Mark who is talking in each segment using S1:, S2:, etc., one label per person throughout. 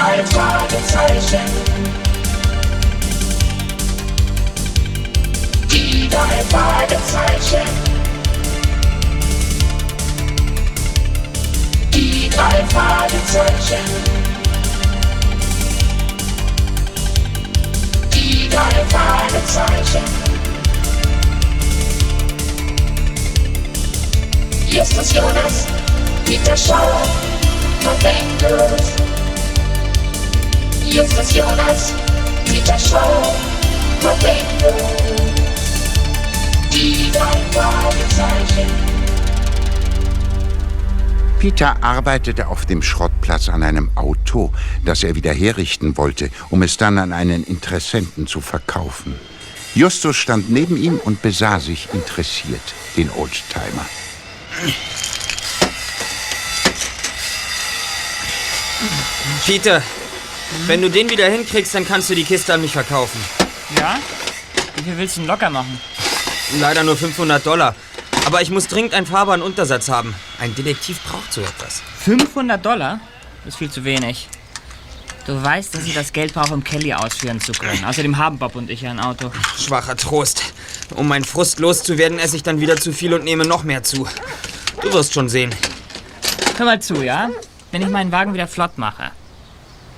S1: drei Fragezeichen. Die drei Fragezeichen. Die drei Fragezeichen. Die drei Fragezeichen. Das Jonas, Peter Schauer, Verwendet. Hier das Jonas, Peter Schauer, Verwendet. Die drei Fragezeichen.
S2: Peter arbeitete auf dem Schrottplatz an einem Auto, das er wieder herrichten wollte, um es dann an einen Interessenten zu verkaufen. Justus stand neben ihm und besah sich interessiert den Oldtimer.
S3: Peter, wenn du den wieder hinkriegst, dann kannst du die Kiste an mich verkaufen.
S4: Ja? Wie viel willst du denn locker machen?
S3: Leider nur 500 Dollar. Aber ich muss dringend einen fahrbaren Untersatz haben. Ein Detektiv braucht so etwas.
S4: 500 Dollar? Das ist viel zu wenig. Du weißt, dass ich das Geld brauche, um Kelly ausführen zu können. Außerdem haben Bob und ich ja ein Auto.
S3: Schwacher Trost. Um meinen Frust loszuwerden, esse ich dann wieder zu viel und nehme noch mehr zu. Du wirst schon sehen.
S4: Hör mal zu, ja? Wenn ich meinen Wagen wieder flott mache,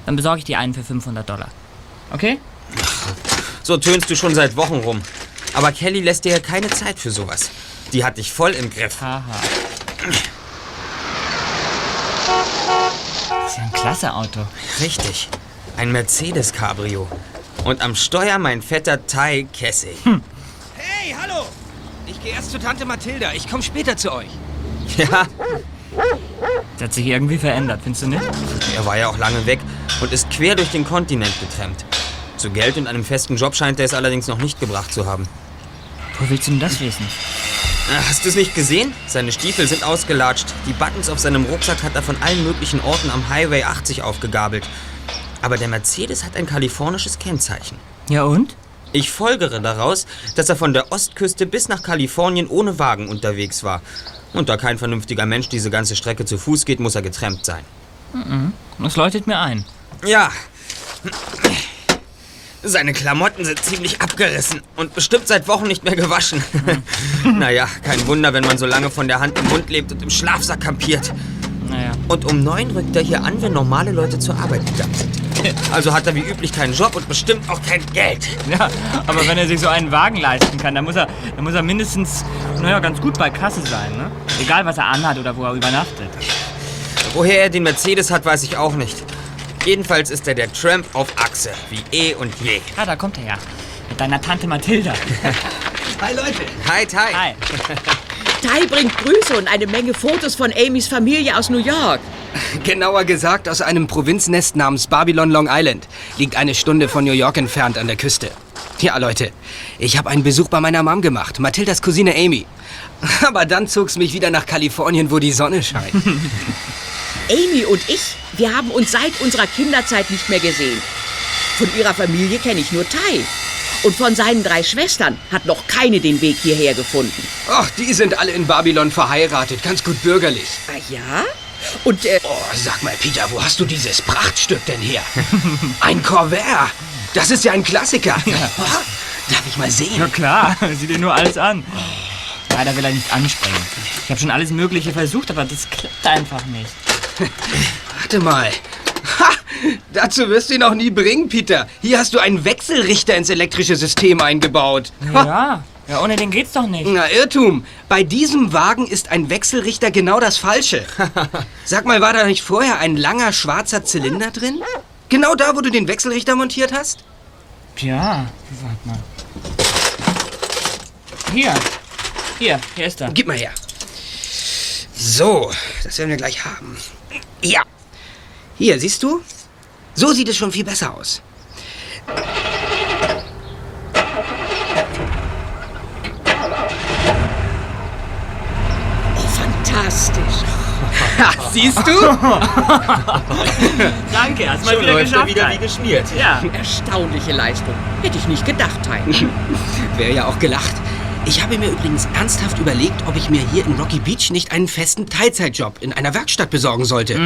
S4: dann besorge ich dir einen für 500 Dollar. Okay?
S3: So tönst du schon seit Wochen rum. Aber Kelly lässt dir ja keine Zeit für sowas. Die hat dich voll im Griff.
S4: Haha. Das ist ja ein klasse Auto.
S3: Richtig. Ein Mercedes Cabrio. Und am Steuer mein fetter Ty Kessig.
S5: Hey, hallo! Ich gehe erst zu Tante Mathilda. Ich komme später zu euch.
S3: Ja,
S4: Das hat sich irgendwie verändert, findest du nicht?
S3: er war ja auch lange weg und ist quer durch den Kontinent getrennt. Zu Geld und einem festen Job scheint er es allerdings noch nicht gebracht zu haben.
S4: Wo willst du denn das wissen?
S3: Äh, Hast du es nicht gesehen? Seine Stiefel sind ausgelatscht. Die Buttons auf seinem Rucksack hat er von allen möglichen Orten am Highway 80 aufgegabelt. Aber der Mercedes hat ein kalifornisches Kennzeichen.
S4: Ja und?
S3: Ich folgere daraus, dass er von der Ostküste bis nach Kalifornien ohne Wagen unterwegs war. Und da kein vernünftiger Mensch diese ganze Strecke zu Fuß geht, muss er getrennt sein.
S4: Das leuchtet mir ein.
S3: Ja. Seine Klamotten sind ziemlich abgerissen und bestimmt seit Wochen nicht mehr gewaschen. naja, kein Wunder, wenn man so lange von der Hand im Mund lebt und im Schlafsack kampiert.
S4: Naja.
S3: Und um neun rückt er hier an, wenn normale Leute zur Arbeit gegangen sind. Also hat er wie üblich keinen Job und bestimmt auch kein Geld.
S4: Ja, aber wenn er sich so einen Wagen leisten kann, dann muss er, dann muss er mindestens, naja, ganz gut bei Kasse sein, ne? Egal, was er anhat oder wo er übernachtet.
S3: Woher er den Mercedes hat, weiß ich auch nicht. Jedenfalls ist er der Tramp auf Achse, wie eh und je.
S4: Ah, da kommt er ja. Mit deiner Tante Mathilda.
S5: Hi, Leute.
S3: Hi, Ty.
S4: Hi.
S6: Ty bringt Grüße und eine Menge Fotos von Amys Familie aus New York.
S5: Genauer gesagt aus einem Provinznest namens Babylon Long Island. Liegt eine Stunde von New York entfernt an der Küste. Ja, Leute, ich habe einen Besuch bei meiner Mom gemacht, Mathildas Cousine Amy. Aber dann zog's mich wieder nach Kalifornien, wo die Sonne scheint.
S6: Amy und ich, wir haben uns seit unserer Kinderzeit nicht mehr gesehen. Von ihrer Familie kenne ich nur Ty. Und von seinen drei Schwestern hat noch keine den Weg hierher gefunden.
S5: Ach, die sind alle in Babylon verheiratet, ganz gut bürgerlich.
S6: Ah ja? Und äh,
S5: Oh, sag mal, Peter, wo hast du dieses Prachtstück denn her? Ein Corvair. Das ist ja ein Klassiker. Oh, darf ich mal sehen?
S4: Ja klar, sieh dir nur alles an. Leider will er nicht anspringen. Ich habe schon alles Mögliche versucht, aber das klappt einfach nicht.
S5: Warte mal. Ha! Dazu wirst du ihn noch nie bringen, Peter. Hier hast du einen Wechselrichter ins elektrische System eingebaut.
S4: Ja, ja, ohne den geht's doch nicht.
S5: Na, Irrtum. Bei diesem Wagen ist ein Wechselrichter genau das Falsche. Sag mal, war da nicht vorher ein langer schwarzer Zylinder drin? Genau da, wo du den Wechselrichter montiert hast?
S4: Ja, warte mal. Hier. Hier, hier ist er.
S5: Gib mal her. So, das werden wir gleich haben. Ja. Hier, siehst du? So sieht es schon viel besser aus.
S6: oh, fantastisch.
S5: Ha, siehst du?
S4: Danke, hast mal
S3: Schon
S4: wieder
S3: läuft er
S4: geschafft.
S3: wieder wie geschmiert.
S4: ja.
S6: Erstaunliche Leistung. Hätte ich nicht gedacht, Ty.
S5: Wäre ja auch gelacht. Ich habe mir übrigens ernsthaft überlegt, ob ich mir hier in Rocky Beach nicht einen festen Teilzeitjob in einer Werkstatt besorgen sollte.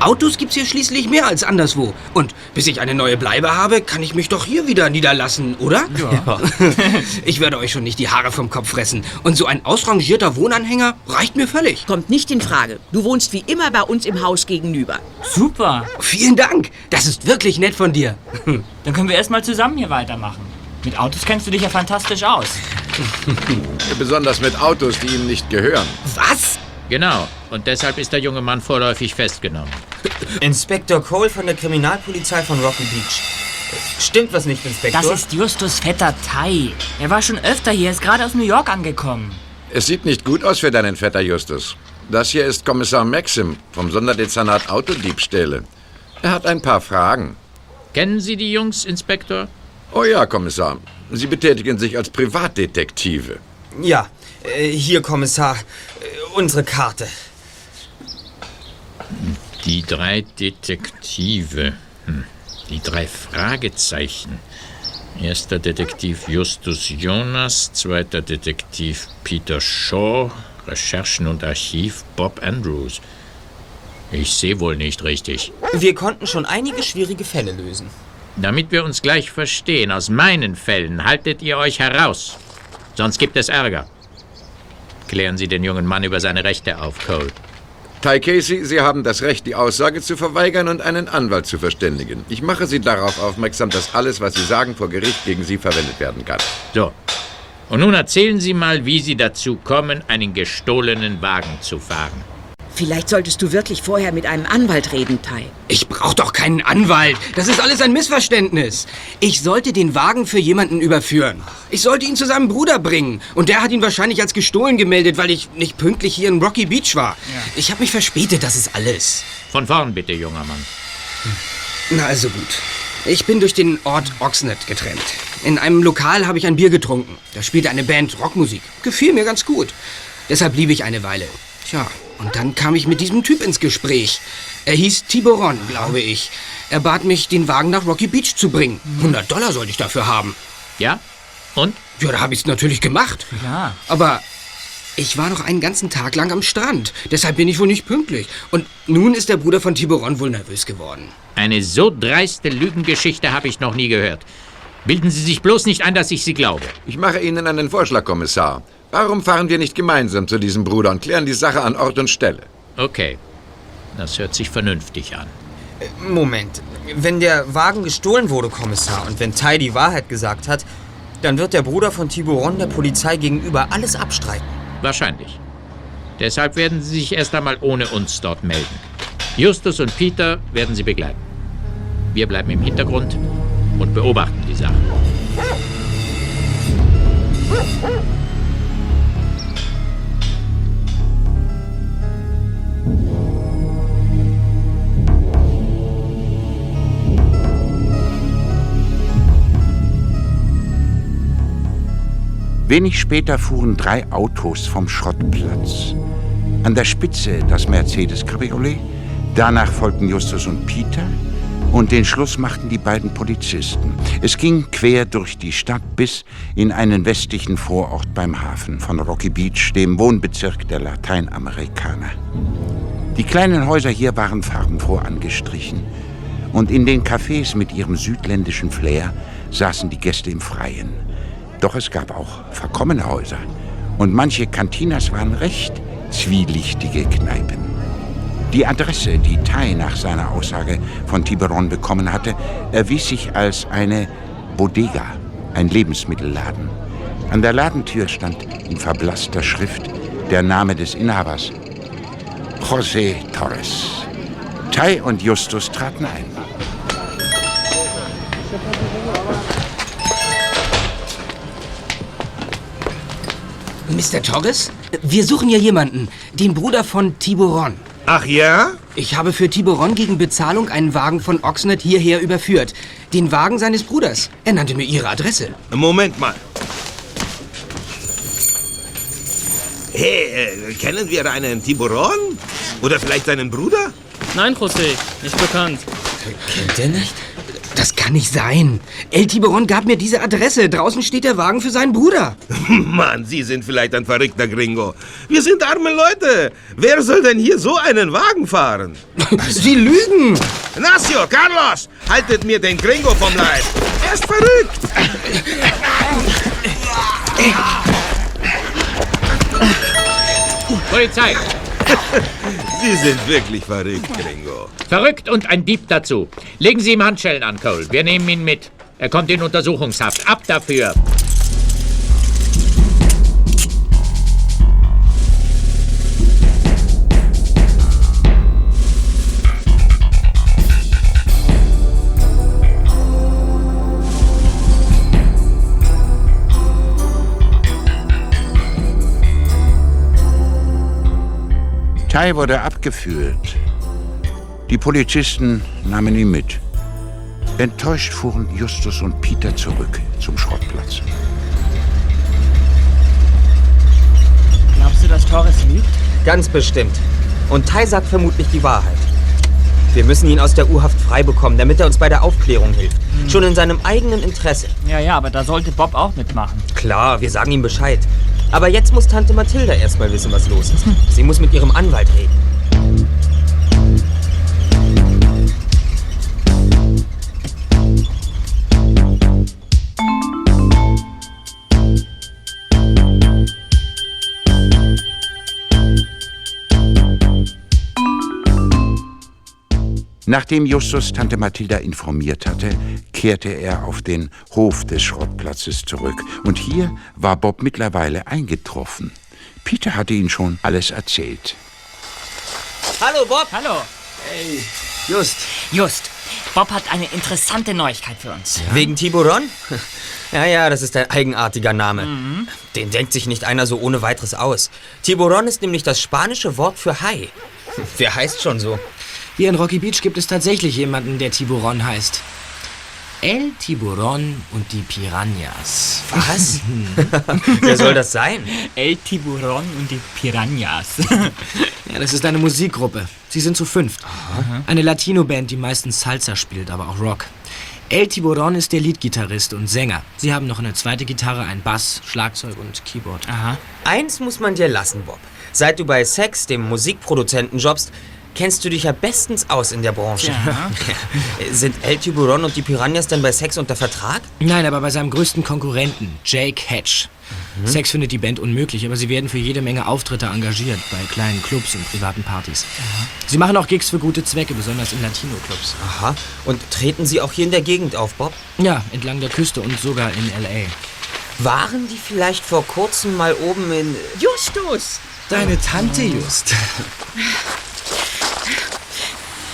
S5: Autos gibt's hier schließlich mehr als anderswo. Und bis ich eine neue Bleibe habe, kann ich mich doch hier wieder niederlassen, oder? Ja. ich werde euch schon nicht die Haare vom Kopf fressen. Und so ein ausrangierter Wohnanhänger reicht mir völlig.
S6: Kommt nicht in Frage. Du wohnst wie immer bei uns im Haus gegenüber.
S4: Super.
S5: Vielen Dank. Das ist wirklich nett von dir.
S4: Dann können wir erstmal zusammen hier weitermachen. Mit Autos kennst du dich ja fantastisch aus.
S7: Besonders mit Autos, die ihm nicht gehören.
S5: Was?
S8: Genau. Und deshalb ist der junge Mann vorläufig festgenommen.
S3: Inspektor Cole von der Kriminalpolizei von Rocky Beach. Stimmt was nicht, Inspektor?
S4: Das ist Justus Vetter Tai. Er war schon öfter hier, ist gerade aus New York angekommen.
S7: Es sieht nicht gut aus für deinen Vetter Justus. Das hier ist Kommissar Maxim vom Sonderdezernat Autodiebstähle. Er hat ein paar Fragen.
S8: Kennen Sie die Jungs, Inspektor?
S7: Oh ja, Kommissar. Sie betätigen sich als Privatdetektive.
S3: Ja, äh, hier, Kommissar. Äh, unsere Karte.
S8: Die drei Detektive. Hm. Die drei Fragezeichen. Erster Detektiv Justus Jonas, zweiter Detektiv Peter Shaw, Recherchen und Archiv Bob Andrews. Ich sehe wohl nicht richtig.
S3: Wir konnten schon einige schwierige Fälle lösen.
S8: Damit wir uns gleich verstehen, aus meinen Fällen haltet ihr euch heraus. Sonst gibt es Ärger. Klären Sie den jungen Mann über seine Rechte auf, Cole.
S7: Ty Casey, Sie haben das Recht, die Aussage zu verweigern und einen Anwalt zu verständigen. Ich mache Sie darauf aufmerksam, dass alles, was Sie sagen, vor Gericht gegen Sie verwendet werden kann.
S8: So. Und nun erzählen Sie mal, wie Sie dazu kommen, einen gestohlenen Wagen zu fahren.
S6: Vielleicht solltest du wirklich vorher mit einem Anwalt reden, Tai.
S5: Ich brauche doch keinen Anwalt. Das ist alles ein Missverständnis. Ich sollte den Wagen für jemanden überführen. Ich sollte ihn zu seinem Bruder bringen. Und der hat ihn wahrscheinlich als gestohlen gemeldet, weil ich nicht pünktlich hier in Rocky Beach war. Ich habe mich verspätet, das ist alles.
S8: Von vorn bitte, junger Mann.
S5: Na also gut. Ich bin durch den Ort Oxnard getrennt. In einem Lokal habe ich ein Bier getrunken. Da spielte eine Band Rockmusik. Gefiel mir ganz gut. Deshalb blieb ich eine Weile. Tja, und dann kam ich mit diesem Typ ins Gespräch. Er hieß Tiboron, glaube ich. Er bat mich, den Wagen nach Rocky Beach zu bringen. 100 Dollar sollte ich dafür haben.
S8: Ja? Und?
S5: Ja, da habe ich es natürlich gemacht.
S4: Ja.
S5: Aber ich war noch einen ganzen Tag lang am Strand. Deshalb bin ich wohl nicht pünktlich. Und nun ist der Bruder von Tiboron wohl nervös geworden.
S8: Eine so dreiste Lügengeschichte habe ich noch nie gehört. Bilden Sie sich bloß nicht ein, dass ich Sie glaube.
S7: Ich mache Ihnen einen Vorschlag, Kommissar. Warum fahren wir nicht gemeinsam zu diesem Bruder und klären die Sache an Ort und Stelle?
S8: Okay. Das hört sich vernünftig an.
S3: Moment. Wenn der Wagen gestohlen wurde, Kommissar, und wenn Tai die Wahrheit gesagt hat, dann wird der Bruder von Tiburon der Polizei gegenüber alles abstreiten.
S8: Wahrscheinlich. Deshalb werden Sie sich erst einmal ohne uns dort melden. Justus und Peter werden Sie begleiten. Wir bleiben im Hintergrund und beobachten die Sache.
S2: Wenig später fuhren drei Autos vom Schrottplatz. An der Spitze das Mercedes Cabriolet, danach folgten Justus und Peter und den Schluss machten die beiden Polizisten. Es ging quer durch die Stadt bis in einen westlichen Vorort beim Hafen von Rocky Beach, dem Wohnbezirk der Lateinamerikaner. Die kleinen Häuser hier waren farbenfroh angestrichen. Und in den Cafés mit ihrem südländischen Flair saßen die Gäste im Freien. Doch es gab auch verkommene Häuser. Und manche Cantinas waren recht zwielichtige Kneipen. Die Adresse, die Tai nach seiner Aussage von Tiberon bekommen hatte, erwies sich als eine Bodega, ein Lebensmittelladen. An der Ladentür stand in verblasster Schrift der Name des Inhabers. José Torres. Tai und Justus traten ein.
S5: Mr. Torres? Wir suchen hier jemanden. Den Bruder von Tiburon.
S9: Ach ja?
S5: Ich habe für Tiburon gegen Bezahlung einen Wagen von Oxnard hierher überführt. Den Wagen seines Bruders. Er nannte mir Ihre Adresse.
S9: Moment mal. Hey, äh, kennen wir einen Tiburon? Oder vielleicht seinen Bruder?
S10: Nein, José, nicht bekannt.
S3: Kennt ihr nicht?
S5: Das kann nicht sein. El Tiburon gab mir diese Adresse. Draußen steht der Wagen für seinen Bruder.
S9: Mann, Sie sind vielleicht ein verrückter Gringo. Wir sind arme Leute. Wer soll denn hier so einen Wagen fahren?
S5: Sie lügen.
S9: Nacio, Carlos, haltet mir den Gringo vom Leib. Er ist verrückt.
S8: Polizei!
S9: Sie sind wirklich verrückt, Gringo.
S8: Verrückt und ein Dieb dazu. Legen Sie ihm Handschellen an, Cole. Wir nehmen ihn mit. Er kommt in Untersuchungshaft. Ab dafür.
S2: Tai wurde abgeführt. Die Polizisten nahmen ihn mit. Enttäuscht fuhren Justus und Peter zurück zum Schrottplatz.
S4: Glaubst du, dass Torres lügt?
S3: Ganz bestimmt. Und Tai sagt vermutlich die Wahrheit. Wir müssen ihn aus der U-Haft frei bekommen, damit er uns bei der Aufklärung hilft. Schon in seinem eigenen Interesse.
S4: Ja, ja, aber da sollte Bob auch mitmachen.
S3: Klar, wir sagen ihm Bescheid. Aber jetzt muss Tante Mathilda erstmal wissen, was los ist. Sie muss mit ihrem Anwalt reden.
S2: Nachdem Justus Tante Mathilda informiert hatte, kehrte er auf den Hof des Schrottplatzes zurück. Und hier war Bob mittlerweile eingetroffen. Peter hatte ihn schon alles erzählt.
S3: Hallo, Bob!
S4: Hallo.
S5: Just.
S4: Just, Bob hat eine interessante Neuigkeit für uns.
S3: Wegen Tiburon? Ja, ja, das ist ein eigenartiger Name. Den denkt sich nicht einer so ohne weiteres aus. Tiburon ist nämlich das spanische Wort für Hai. Wer heißt schon so?
S5: Hier in Rocky Beach gibt es tatsächlich jemanden, der Tiburon heißt. El Tiburon und die Piranhas.
S3: Was? Wer soll das sein?
S4: El Tiburon und die Piranhas.
S5: Ja, das ist eine Musikgruppe. Sie sind zu fünft. Eine Latino-Band, die meistens Salsa spielt, aber auch Rock. El Tiburon ist der Leadgitarrist und Sänger. Sie haben noch eine zweite Gitarre, ein Bass, Schlagzeug und Keyboard.
S4: Aha.
S3: Eins muss man dir lassen, Bob. Seit du bei Sex, dem Musikproduzenten, jobbst, kennst du dich ja bestens aus in der Branche.
S4: Ja.
S3: Sind El Tiburon und die Piranhas denn bei Sex unter Vertrag?
S5: Nein, aber bei seinem größten Konkurrenten, Jake Hatch. Sex findet die Band unmöglich, aber sie werden für jede Menge Auftritte engagiert, bei kleinen Clubs und privaten Partys. Sie machen auch Gigs für gute Zwecke, besonders in Latino-Clubs.
S3: Aha. Und treten sie auch hier in der Gegend auf, Bob?
S5: Ja, entlang der Küste und sogar in L.A.
S3: Waren die vielleicht vor kurzem mal oben in...
S6: Justus!
S5: Deine Tante just.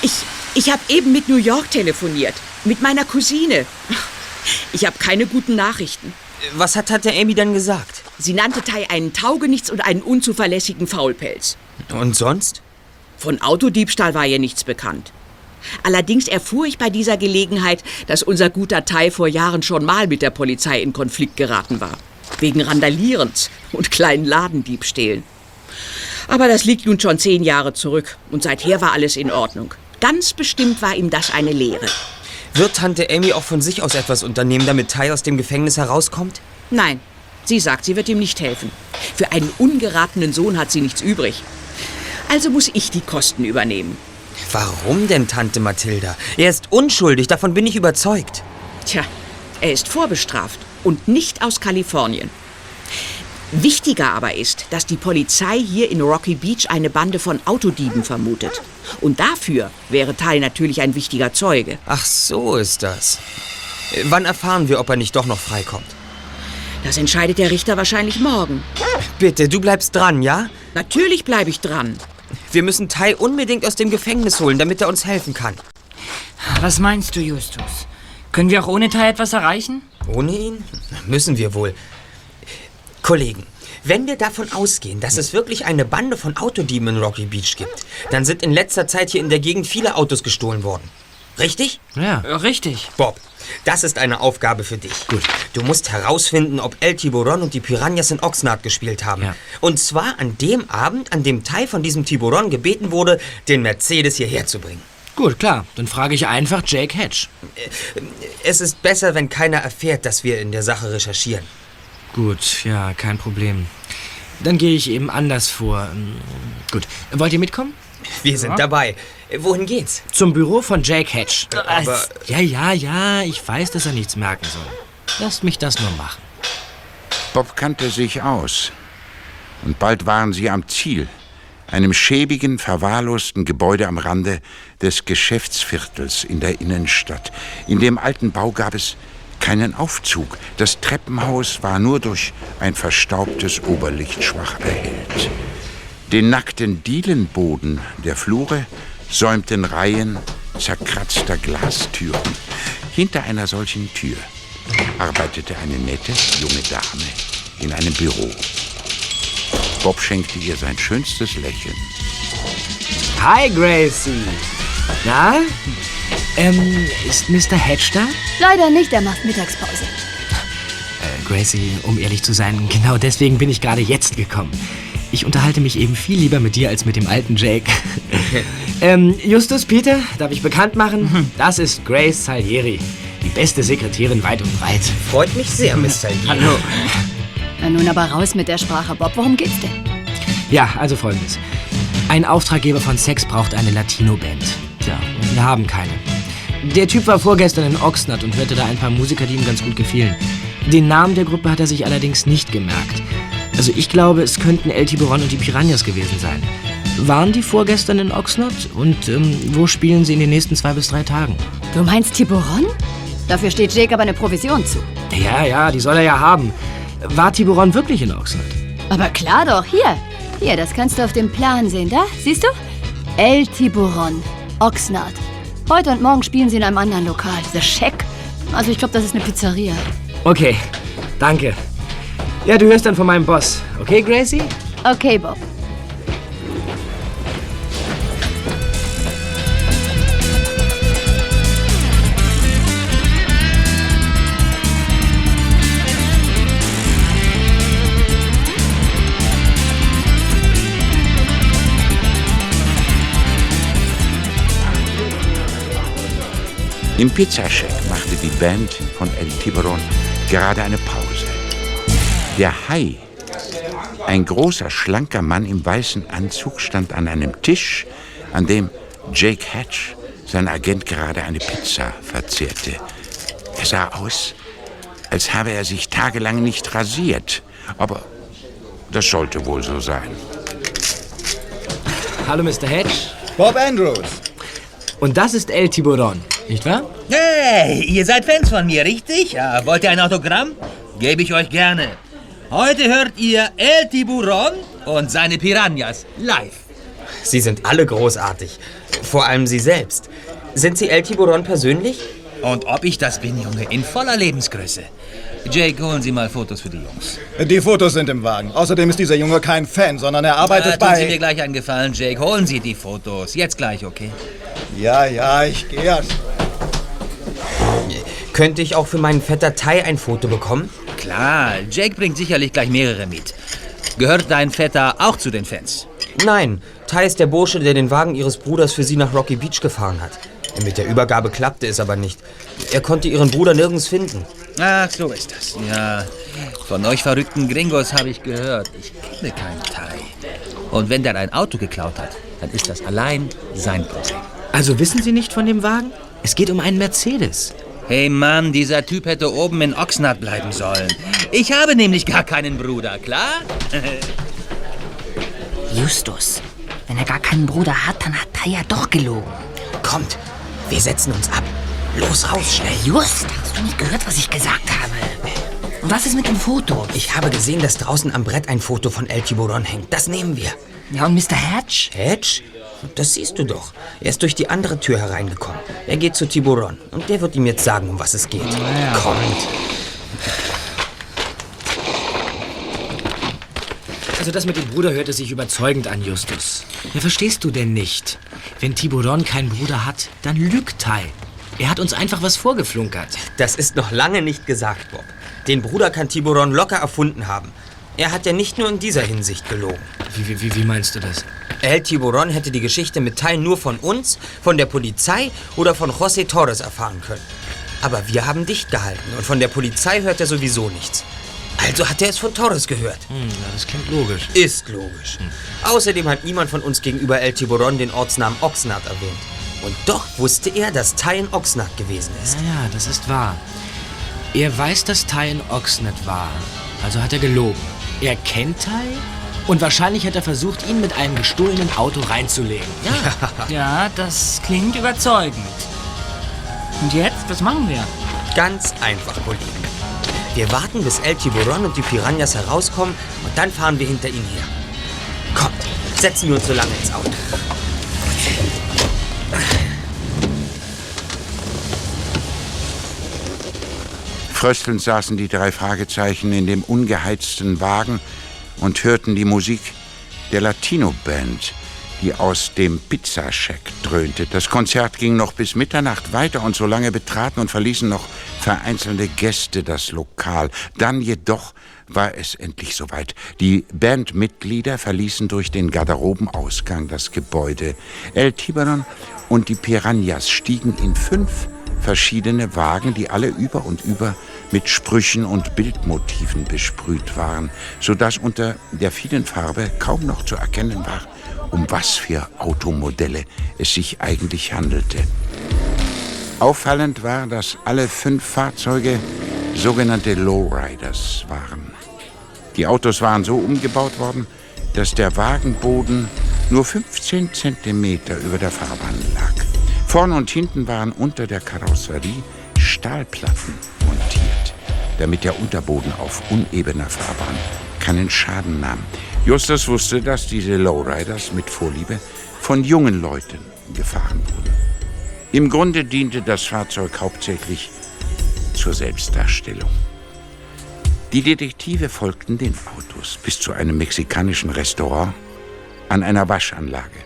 S6: Ich, ich habe eben mit New York telefoniert. Mit meiner Cousine. Ich habe keine guten Nachrichten.
S3: Was hat Tante Amy dann gesagt?
S6: Sie nannte Tai einen Taugenichts und einen unzuverlässigen Faulpelz.
S3: Und sonst?
S6: Von Autodiebstahl war ihr nichts bekannt. Allerdings erfuhr ich bei dieser Gelegenheit, dass unser guter Tai vor Jahren schon mal mit der Polizei in Konflikt geraten war. Wegen Randalierens und kleinen Ladendiebstählen. Aber das liegt nun schon zehn Jahre zurück und seither war alles in Ordnung. Ganz bestimmt war ihm das eine Lehre.
S3: Wird Tante Amy auch von sich aus etwas unternehmen, damit Tai aus dem Gefängnis herauskommt?
S6: Nein, sie sagt, sie wird ihm nicht helfen. Für einen ungeratenen Sohn hat sie nichts übrig. Also muss ich die Kosten übernehmen.
S3: Warum denn, Tante Mathilda? Er ist unschuldig, davon bin ich überzeugt.
S6: Tja, er ist vorbestraft und nicht aus Kalifornien. Wichtiger aber ist, dass die Polizei hier in Rocky Beach eine Bande von Autodieben vermutet. Und dafür wäre Tai natürlich ein wichtiger Zeuge.
S3: Ach, so ist das. Äh, Wann erfahren wir, ob er nicht doch noch freikommt?
S6: Das entscheidet der Richter wahrscheinlich morgen.
S3: Bitte, du bleibst dran, ja?
S6: Natürlich bleibe ich dran.
S3: Wir müssen Tai unbedingt aus dem Gefängnis holen, damit er uns helfen kann.
S4: Was meinst du, Justus? Können wir auch ohne Tai etwas erreichen?
S3: Ohne ihn? Müssen wir wohl. Kollegen, wenn wir davon ausgehen, dass es wirklich eine Bande von Autodieben in Rocky Beach gibt, dann sind in letzter Zeit hier in der Gegend viele Autos gestohlen worden. Richtig?
S5: Ja.
S4: Äh, Richtig.
S3: Bob, das ist eine Aufgabe für dich. Gut. Du musst herausfinden, ob El Tiburon und die Piranhas in Oxnard gespielt haben.
S5: Ja.
S3: Und zwar an dem Abend, an dem Tai von diesem Tiburon gebeten wurde, den Mercedes hierher zu bringen.
S11: Gut, klar. Dann frage ich einfach Jake Hatch.
S3: Es ist besser, wenn keiner erfährt, dass wir in der Sache recherchieren.
S11: Gut, ja, kein Problem. Dann gehe ich eben anders vor. Hm, Gut. Wollt ihr mitkommen?
S3: Wir sind dabei. Wohin geht's?
S11: Zum Büro von Jake Hatch.
S3: Aber
S11: Ja, ja, ja, ich weiß, dass er nichts merken soll. Lasst mich das nur machen.
S2: Bob kannte sich aus. Und bald waren sie am Ziel, einem schäbigen, verwahrlosten Gebäude am Rande des Geschäftsviertels in der Innenstadt. In dem alten Bau gab es keinen Aufzug. Das Treppenhaus war nur durch ein verstaubtes Oberlicht schwach erhellt. Den nackten Dielenboden der Flure säumten Reihen zerkratzter Glastüren. Hinter einer solchen Tür arbeitete eine nette junge Dame in einem Büro. Bob schenkte ihr sein schönstes Lächeln.
S11: Hi, Gracie. Na? Ähm, ist Mr. Hatch da?
S10: Leider nicht, er macht Mittagspause.
S11: Äh, Gracie, um ehrlich zu sein, genau deswegen bin ich gerade jetzt gekommen. Ich unterhalte mich eben viel lieber mit dir als mit dem alten Jake. ähm, Justus, Peter, darf ich bekannt machen? Das ist Grace Salieri, die beste Sekretärin weit und breit.
S3: freut mich sehr, Mr. Lee.
S11: Hallo.
S10: Na nun aber raus mit der Sprache, Bob. Worum geht's denn?
S11: Ja, also folgendes. Ein Auftraggeber von Sex braucht eine Latino-Band. Tja, und wir haben keine. Der Typ war vorgestern in Oxnard und hörte da ein paar Musiker, die ihm ganz gut gefielen. Den Namen der Gruppe hat er sich allerdings nicht gemerkt. Also ich glaube, es könnten El Tiburon und die Piranhas gewesen sein. Waren die vorgestern in Oxnard? Und ähm, wo spielen sie in den nächsten zwei bis drei Tagen?
S10: Du meinst Tiburon? Dafür steht Jake aber eine Provision zu.
S11: Ja, ja, die soll er ja haben. War Tiburon wirklich in Oxnard?
S10: Aber klar doch, hier. Hier, das kannst du auf dem Plan sehen, da? Siehst du? El Tiburon, Oxnard. Heute und morgen spielen sie in einem anderen Lokal. The Shack. Also ich glaube, das ist eine Pizzeria.
S11: Okay, danke. Ja, du hörst dann von meinem Boss. Okay, Gracie?
S10: Okay, Bob.
S2: Im Pizzashack machte die Band von El Tiburon gerade eine Pause. Der Hai, ein großer, schlanker Mann im weißen Anzug, stand an einem Tisch, an dem Jake Hatch, sein Agent, gerade eine Pizza verzehrte. Er sah aus, als habe er sich tagelang nicht rasiert. Aber das sollte wohl so sein.
S11: Hallo, Mr. Hedge.
S12: Bob Andrews.
S11: Und das ist El Tiburon, nicht wahr?
S13: Hey, ihr seid Fans von mir, richtig? Ja, wollt ihr ein Autogramm? Gebe ich euch gerne. Heute hört ihr El Tiburon und seine Piranhas live.
S3: Sie sind alle großartig. Vor allem Sie selbst. Sind Sie El Tiburon persönlich?
S13: Und ob ich das bin, Junge, in voller Lebensgröße. Jake, holen Sie mal Fotos für die Jungs.
S12: Die Fotos sind im Wagen. Außerdem ist dieser Junge kein Fan, sondern er arbeitet
S13: äh, tun Sie mir
S12: bei...
S13: gleich einen Gefallen, Jake. Holen Sie die Fotos. Jetzt gleich, okay?
S12: Ja, ja, ich gehe erst.
S3: Könnte ich auch für meinen Vetter Tai ein Foto bekommen?
S13: Klar, Jake bringt sicherlich gleich mehrere mit. Gehört dein Vetter auch zu den Fans?
S3: Nein, Tai ist der Bursche, der den Wagen Ihres Bruders für Sie nach Rocky Beach gefahren hat. Mit der Übergabe klappte es aber nicht. Er konnte Ihren Bruder nirgends finden.
S13: Ach, so ist das. Ja, von euch verrückten Gringos habe ich gehört. Ich kenne keinen Tai. Und wenn der ein Auto geklaut hat, dann ist das allein sein Problem.
S11: Also wissen Sie nicht von dem Wagen? Es geht um einen Mercedes.
S13: Hey Mann, dieser Typ hätte oben in Oxnard bleiben sollen. Ich habe nämlich gar keinen Bruder, klar?
S14: Justus, wenn er gar keinen Bruder hat, dann hat er ja doch gelogen.
S3: Kommt, wir setzen uns ab. Los raus, schnell.
S14: Just, hast du nicht gehört, was ich gesagt habe? Und was ist mit dem Foto?
S3: Ich habe gesehen, dass draußen am Brett ein Foto von El Tiburon hängt. Das nehmen wir.
S14: Ja, und Mr. Hatch?
S3: Hatch? Das siehst du doch. Er ist durch die andere Tür hereingekommen. Er geht zu Tiburon und der wird ihm jetzt sagen, um was es geht. Kommt.
S11: Also das mit dem Bruder hörte sich überzeugend an, Justus. Ja, verstehst du denn nicht? Wenn Tiburon keinen Bruder hat, dann lügt Tai. Er hat uns einfach was vorgeflunkert.
S3: Das ist noch lange nicht gesagt, Bob. Den Bruder kann Tiburon locker erfunden haben. Er hat ja nicht nur in dieser Hinsicht gelogen.
S11: Wie, wie, wie, meinst du das?
S3: El Tiburon hätte die Geschichte mit Teilen nur von uns, von der Polizei oder von José Torres erfahren können. Aber wir haben dicht gehalten und von der Polizei hört er sowieso nichts. Also hat er es von Torres gehört.
S11: Hm, das klingt logisch.
S3: Ist logisch. Außerdem hat niemand von uns gegenüber El Tiburon den Ortsnamen Oxnard erwähnt. Und doch wusste er, dass Tai in Oxnard gewesen ist.
S11: Ja, ja, das ist wahr. Er weiß, dass Tai in Oxnard war. Also hat er gelogen. Er kennt Tai und wahrscheinlich hat er versucht, ihn mit einem gestohlenen Auto reinzulegen.
S15: Ja, ja das klingt überzeugend. Und jetzt, was machen wir?
S3: Ganz einfach, Kollegen. Wir warten, bis El Tiburon und die Piranhas herauskommen und dann fahren wir hinter ihnen her. Kommt, setzen wir uns so lange ins Auto.
S2: Fröstelnd saßen die drei Fragezeichen in dem ungeheizten Wagen und hörten die Musik der Latino-Band, die aus dem Pizzascheck dröhnte. Das Konzert ging noch bis Mitternacht weiter und so lange betraten und verließen noch vereinzelte Gäste das Lokal. Dann jedoch war es endlich soweit. Die Bandmitglieder verließen durch den Garderobenausgang das Gebäude. El Tiberon und die Piranhas stiegen in fünf verschiedene Wagen, die alle über und über mit Sprüchen und Bildmotiven besprüht waren, so dass unter der vielen Farbe kaum noch zu erkennen war, um was für Automodelle es sich eigentlich handelte. Auffallend war, dass alle fünf Fahrzeuge sogenannte Lowriders waren. Die Autos waren so umgebaut worden, dass der Wagenboden nur 15 Zentimeter über der Fahrbahn lag. Vorn und hinten waren unter der Karosserie Stahlplatten montiert, damit der Unterboden auf unebener Fahrbahn keinen Schaden nahm. Justus wusste, dass diese Lowriders mit Vorliebe von jungen Leuten gefahren wurden. Im Grunde diente das Fahrzeug hauptsächlich zur Selbstdarstellung. Die Detektive folgten den Autos bis zu einem mexikanischen Restaurant an einer Waschanlage.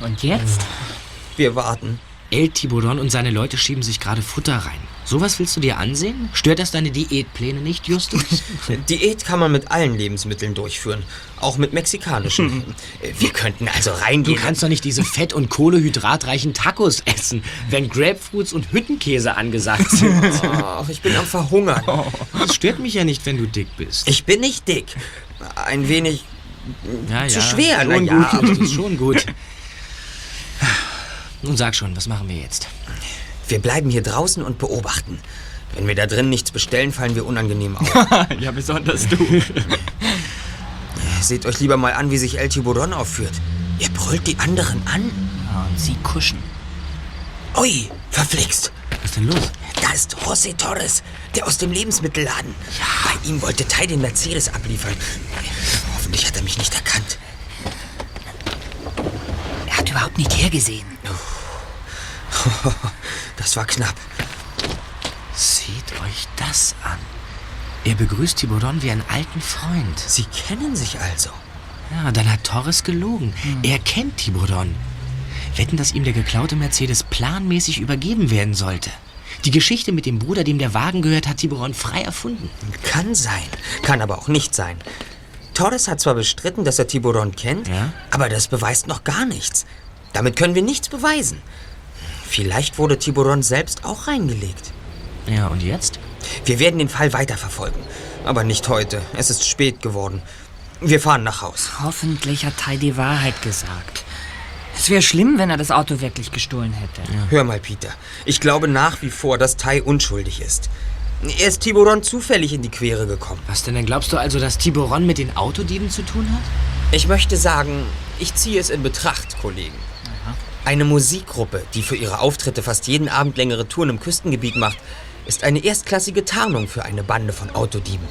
S4: Und jetzt?
S3: Wir warten.
S11: El Tiburon und seine Leute schieben sich gerade Futter rein. Sowas willst du dir ansehen? Stört das deine Diätpläne nicht, Justus?
S3: Diät kann man mit allen Lebensmitteln durchführen. Auch mit mexikanischen. Wir könnten also
S11: Du
S3: reingehen.
S11: kannst doch nicht diese fett- und kohlehydratreichen Tacos essen, wenn Grapefruits und Hüttenkäse angesagt sind.
S3: Ach, ich bin am Verhungern.
S11: Das stört mich ja nicht, wenn du dick bist.
S3: Ich bin nicht dick. Ein wenig
S11: Ja,
S3: zu
S11: ja.
S3: schwer.
S11: Schon
S3: ja.
S11: gut, Justus, schon gut. Nun sag schon, was machen wir jetzt?
S3: Wir bleiben hier draußen und beobachten. Wenn wir da drin nichts bestellen, fallen wir unangenehm auf.
S15: ja, besonders du.
S3: Seht euch lieber mal an, wie sich El Tiburon aufführt. Er brüllt die anderen an.
S4: Und sie kuschen.
S3: Ui, verflixt.
S11: Was ist denn los?
S3: Da ist José Torres, der aus dem Lebensmittelladen. Ja. Bei ihm wollte Tai den Mercedes abliefern. Hoffentlich hat er mich nicht erkannt.
S4: Er überhaupt nicht hergesehen.
S3: Das war knapp.
S11: Seht euch das an. Er begrüßt Tiburon wie einen alten Freund.
S3: Sie kennen sich also.
S11: Ja, dann hat Torres gelogen. Er kennt Tiburon. Wetten, dass ihm der geklaute Mercedes planmäßig übergeben werden sollte. Die Geschichte mit dem Bruder, dem der Wagen gehört, hat Tiburon frei erfunden.
S3: Kann sein, kann aber auch nicht sein. Torres hat zwar bestritten, dass er Tiburon kennt,
S11: Ja?
S3: aber das beweist noch gar nichts. Damit können wir nichts beweisen. Vielleicht wurde Tiburon selbst auch reingelegt.
S11: Ja, und jetzt?
S3: Wir werden den Fall weiterverfolgen. Aber nicht heute. Es ist spät geworden. Wir fahren nach Haus.
S4: Hoffentlich hat Tai die Wahrheit gesagt. Es wäre schlimm, wenn er das Auto wirklich gestohlen hätte.
S3: Hör mal, Peter. Ich glaube nach wie vor, dass Tai unschuldig ist. Er ist Tiburon zufällig in die Quere gekommen.
S11: Was denn? Dann glaubst du also, dass Tiburon mit den Autodieben zu tun hat?
S3: Ich möchte sagen, ich ziehe es in Betracht, Kollegen. Eine Musikgruppe, die für ihre Auftritte fast jeden Abend längere Touren im Küstengebiet macht, ist eine erstklassige Tarnung für eine Bande von Autodieben.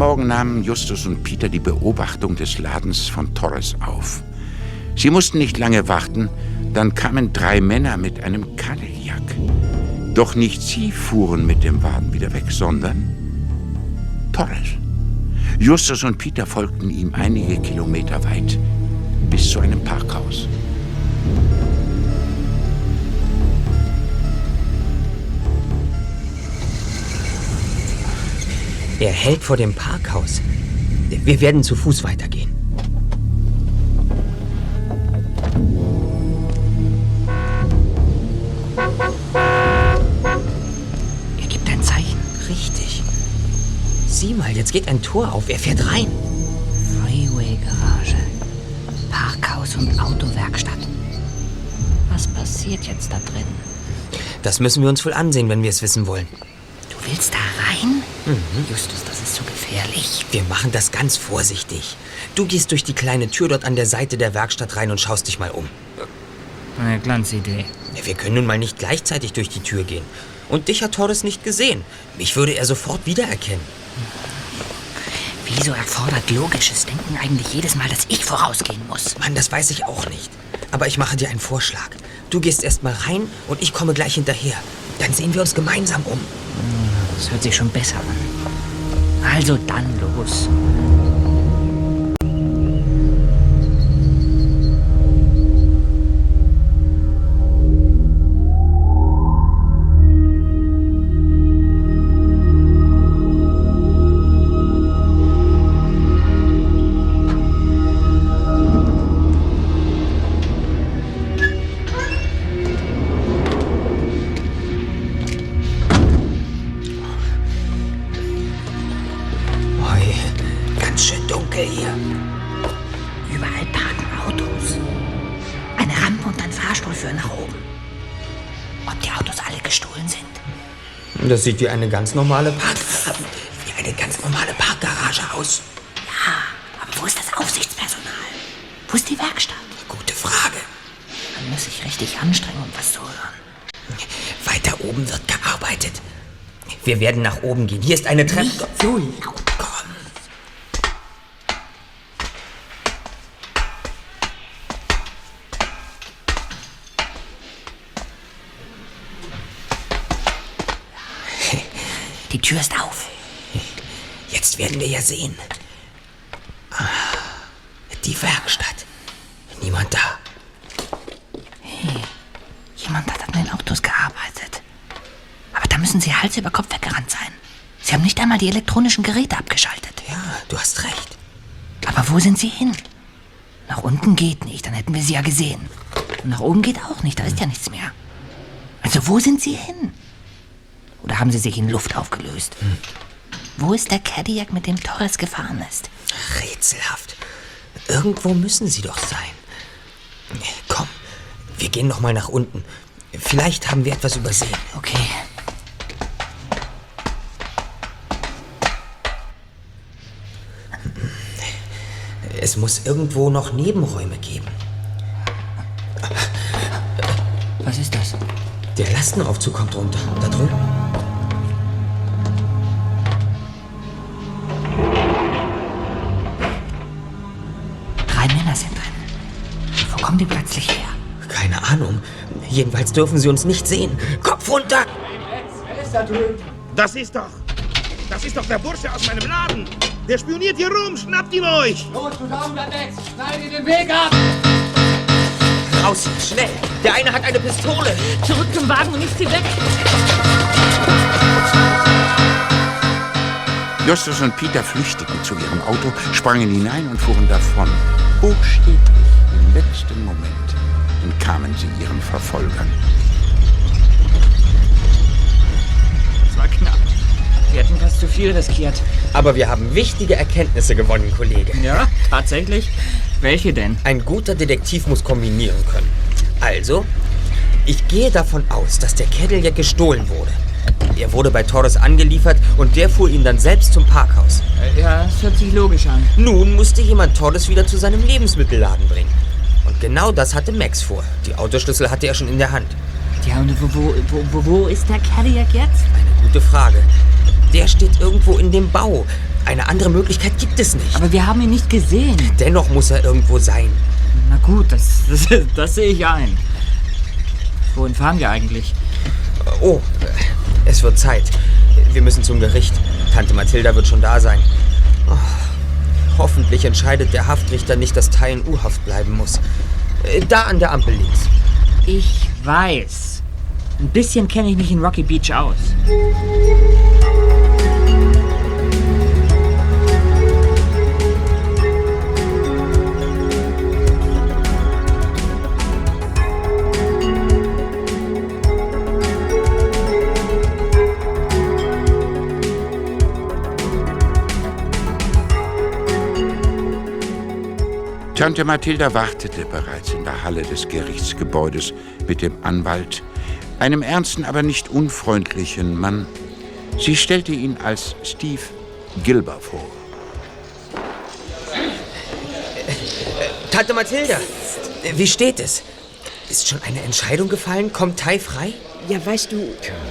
S2: Morgen nahmen Justus und Peter die Beobachtung des Ladens von Torres auf. Sie mussten nicht lange warten, dann kamen drei Männer mit einem Cadillac. Doch nicht sie fuhren mit dem Wagen wieder weg, sondern Torres. Justus und Peter folgten ihm einige Kilometer weit bis zu einem Parkhaus.
S3: Er hält vor dem Parkhaus. Wir werden zu Fuß weitergehen.
S14: Er gibt ein Zeichen.
S3: Richtig. Sieh mal, jetzt geht ein Tor auf. Er fährt rein.
S14: Freeway-Garage. Parkhaus und Autowerkstatt. Was passiert jetzt da drin?
S3: Das müssen wir uns wohl ansehen, wenn wir es wissen wollen.
S14: Du willst da rein? Justus, das ist zu gefährlich.
S3: Wir machen das ganz vorsichtig. Du gehst durch die kleine Tür dort an der Seite der Werkstatt rein und schaust dich mal um.
S14: Eine Glanzidee.
S3: Wir können nun mal nicht gleichzeitig durch die Tür gehen. Und dich hat Torres nicht gesehen. Mich würde er sofort wiedererkennen.
S14: Wieso erfordert logisches Denken eigentlich jedes Mal, dass ich vorausgehen muss?
S3: Mann, das weiß ich auch nicht. Aber ich mache dir einen Vorschlag. Du gehst erst mal rein und ich komme gleich hinterher. Dann sehen wir uns gemeinsam um.
S14: Das hört sich schon besser an. Also dann los.
S3: Das sieht wie eine ganz normale Park wie eine ganz normale Parkgarage aus.
S14: Ja, aber wo ist das Aufsichtspersonal? Wo ist die Werkstatt?
S3: Gute Frage.
S14: Man muss sich richtig anstrengen, um was zu hören.
S3: Weiter oben wird gearbeitet. Wir werden nach oben gehen. Hier ist eine Treppe.
S14: So
S3: Komm.
S14: Die elektronischen Geräte abgeschaltet.
S3: Ja, du hast recht.
S14: Aber wo sind sie hin? Nach unten geht nicht, dann hätten wir sie ja gesehen. Und nach oben geht auch nicht, da ist ja nichts mehr. Also wo sind sie hin? Oder haben sie sich in Luft aufgelöst? Wo ist der Cadillac, mit dem Torres gefahren ist?
S3: Rätselhaft. Irgendwo müssen sie doch sein. Komm, wir gehen noch mal nach unten. Vielleicht haben wir etwas übersehen.
S14: Okay.
S3: Es muss irgendwo noch Nebenräume geben.
S14: Was ist das?
S3: Der Lastenaufzug kommt runter. Da drüben.
S14: Drei Männer sind drin. Wo kommen die plötzlich her?
S3: Keine Ahnung. Jedenfalls dürfen sie uns nicht sehen. Kopf runter!
S9: Das ist doch. Das ist doch der Bursche aus meinem Laden. Der spioniert hier rum. Schnappt ihn euch.
S16: Los, du Daumenblatt Schneid ihr den Weg ab!
S3: Raus, schnell! Der eine hat eine Pistole!
S14: Zurück zum Wagen und nicht sie weg!
S2: Justus und Peter flüchteten zu ihrem Auto, sprangen hinein und fuhren davon. Buchstäblich im letzten Moment entkamen sie ihren Verfolgern.
S14: Wir hätten fast zu viel riskiert.
S3: Aber wir haben wichtige Erkenntnisse gewonnen, Kollege.
S4: Ja, tatsächlich. Welche denn?
S3: Ein guter Detektiv muss kombinieren können. Also, ich gehe davon aus, dass der Cadillac gestohlen wurde. Er wurde bei Torres angeliefert und der fuhr ihn dann selbst zum Parkhaus.
S14: Ja, das hört sich logisch an.
S3: Nun musste jemand Torres wieder zu seinem Lebensmittelladen bringen. Und genau das hatte Max vor. Die Autoschlüssel hatte er schon in der Hand.
S14: Ja, und wo, wo, wo, wo, wo ist der Cadillac jetzt?
S3: Eine gute Frage. Der steht irgendwo in dem Bau. Eine andere Möglichkeit gibt es nicht.
S14: Aber wir haben ihn nicht gesehen.
S3: Dennoch muss er irgendwo sein.
S4: Na gut, das, das, das sehe ich ein. Wohin fahren wir eigentlich?
S3: Oh, es wird Zeit. Wir müssen zum Gericht. Tante Mathilda wird schon da sein. Oh, hoffentlich entscheidet der Haftrichter nicht, dass Ty in U-Haft bleiben muss. Äh, Da an der Ampel links.
S4: Ich weiß. Ein bisschen kenne ich mich in Rocky Beach aus.
S2: Tante Mathilda wartete bereits in der Halle des Gerichtsgebäudes mit dem Anwalt, einem ernsten, aber nicht unfreundlichen Mann. Sie stellte ihn als Steve Gilber vor.
S3: Tante Mathilda, wie steht es? Ist schon eine Entscheidung gefallen? Kommt Ty frei?
S6: Ja, weißt du,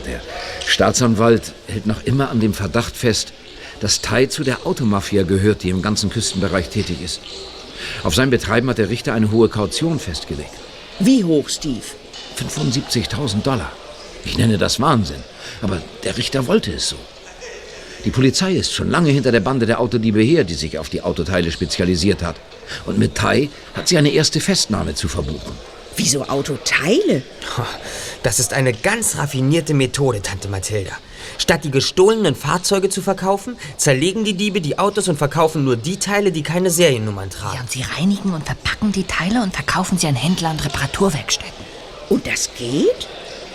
S7: Der Staatsanwalt hält noch immer an dem Verdacht fest, dass Tai zu der Automafia gehört, die im ganzen Küstenbereich tätig ist. Auf sein Betreiben hat der Richter eine hohe Kaution festgelegt.
S6: wie hoch, Steve?
S7: 75.000 Dollar. Ich nenne das Wahnsinn, aber der Richter wollte es so. Die Polizei ist schon lange hinter der Bande der Autodiebe her, die sich auf die Autoteile spezialisiert hat. Und mit Tai hat sie eine erste Festnahme zu verbuchen.
S6: Wieso Autoteile?
S3: Das ist eine ganz raffinierte Methode, Tante Mathilda. Statt die gestohlenen Fahrzeuge zu verkaufen, zerlegen die Diebe die Autos und verkaufen nur die Teile, die keine Seriennummern tragen.
S14: Ja, und sie reinigen und verpacken die Teile und verkaufen sie an Händler und Reparaturwerkstätten.
S6: Und das geht?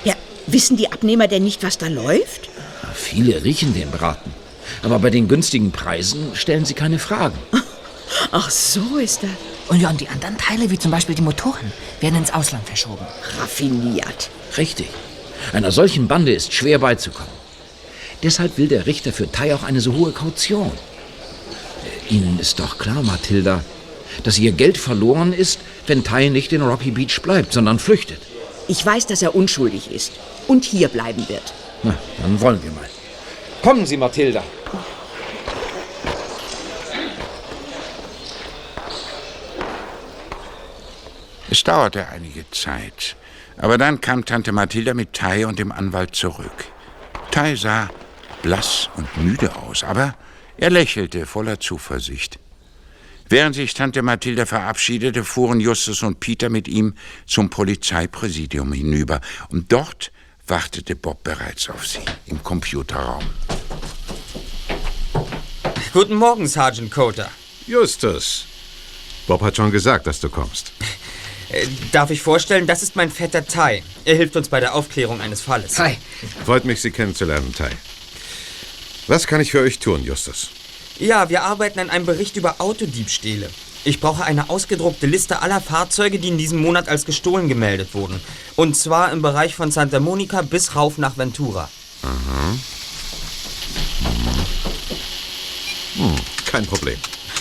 S6: Ja, wissen die Abnehmer denn nicht, was da läuft?
S7: Viele riechen den Braten. Aber bei den günstigen Preisen stellen sie keine Fragen.
S6: Ach, so ist das.
S14: Und ja, und die anderen Teile, wie zum Beispiel die Motoren, werden ins Ausland verschoben.
S6: Raffiniert.
S7: Richtig. Einer solchen Bande ist schwer beizukommen. Deshalb will der Richter für Tai auch eine so hohe Kaution. Äh, Ihnen ist doch klar, Mathilda, dass Ihr Geld verloren ist, wenn Tai nicht in Rocky Beach bleibt, sondern flüchtet.
S6: Ich weiß, dass er unschuldig ist und hier bleiben wird.
S7: Na, dann wollen wir mal. Kommen Sie, Mathilda.
S2: Es dauerte einige Zeit, aber dann kam Tante Mathilda mit Tai und dem Anwalt zurück. Tai sah blass und müde aus, aber er lächelte voller Zuversicht. Während sich Tante Mathilda verabschiedete, fuhren Justus und Peter mit ihm zum Polizeipräsidium hinüber, und dort wartete Bob bereits auf sie im Computerraum.
S3: Guten Morgen, Sergeant Coulter.
S17: Justus. Bob hat schon gesagt, dass du kommst.
S3: Äh, Darf ich vorstellen, das ist mein Vetter Ty. Er hilft uns bei der Aufklärung eines Falles.
S6: Hi.
S17: Freut mich, Sie kennenzulernen, Tai. Was kann ich für euch tun, Justus?
S3: Ja, wir arbeiten an einem Bericht über Autodiebstähle. Ich brauche eine ausgedruckte Liste aller Fahrzeuge, die in diesem Monat als gestohlen gemeldet wurden. Und zwar im Bereich von Santa Monica bis rauf nach Ventura.
S17: Aha. Hm, kein Problem.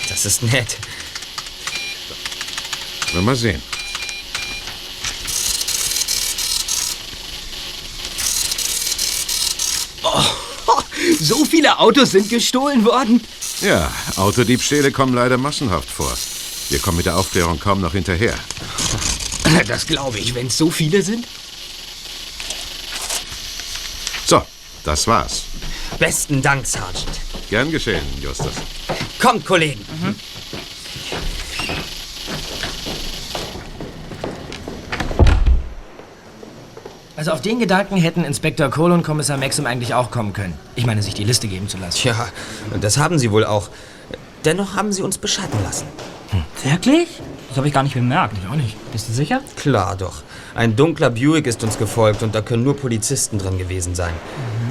S3: Das ist nett.
S17: Na, mal sehen.
S5: Oh, so viele Autos sind gestohlen worden.
S17: Ja, Autodiebstähle kommen leider massenhaft vor. Wir kommen mit der Aufklärung kaum noch hinterher.
S5: Das glaube ich, wenn es so viele sind.
S17: So, das war's.
S3: Besten Dank, Sergeant.
S17: Gern geschehen, Justus.
S3: Kommt, Kollegen.
S11: Also auf den Gedanken hätten Inspektor Cole und Kommissar Maxim eigentlich auch kommen können. Ich meine, sich die Liste geben zu lassen.
S3: Tja, und das haben sie wohl auch. Dennoch haben sie uns beschatten lassen.
S4: Wirklich? Das habe ich gar nicht bemerkt. Ich auch nicht. Bist du sicher?
S3: Klar doch. Ein dunkler Buick ist uns gefolgt und da können nur Polizisten drin gewesen sein.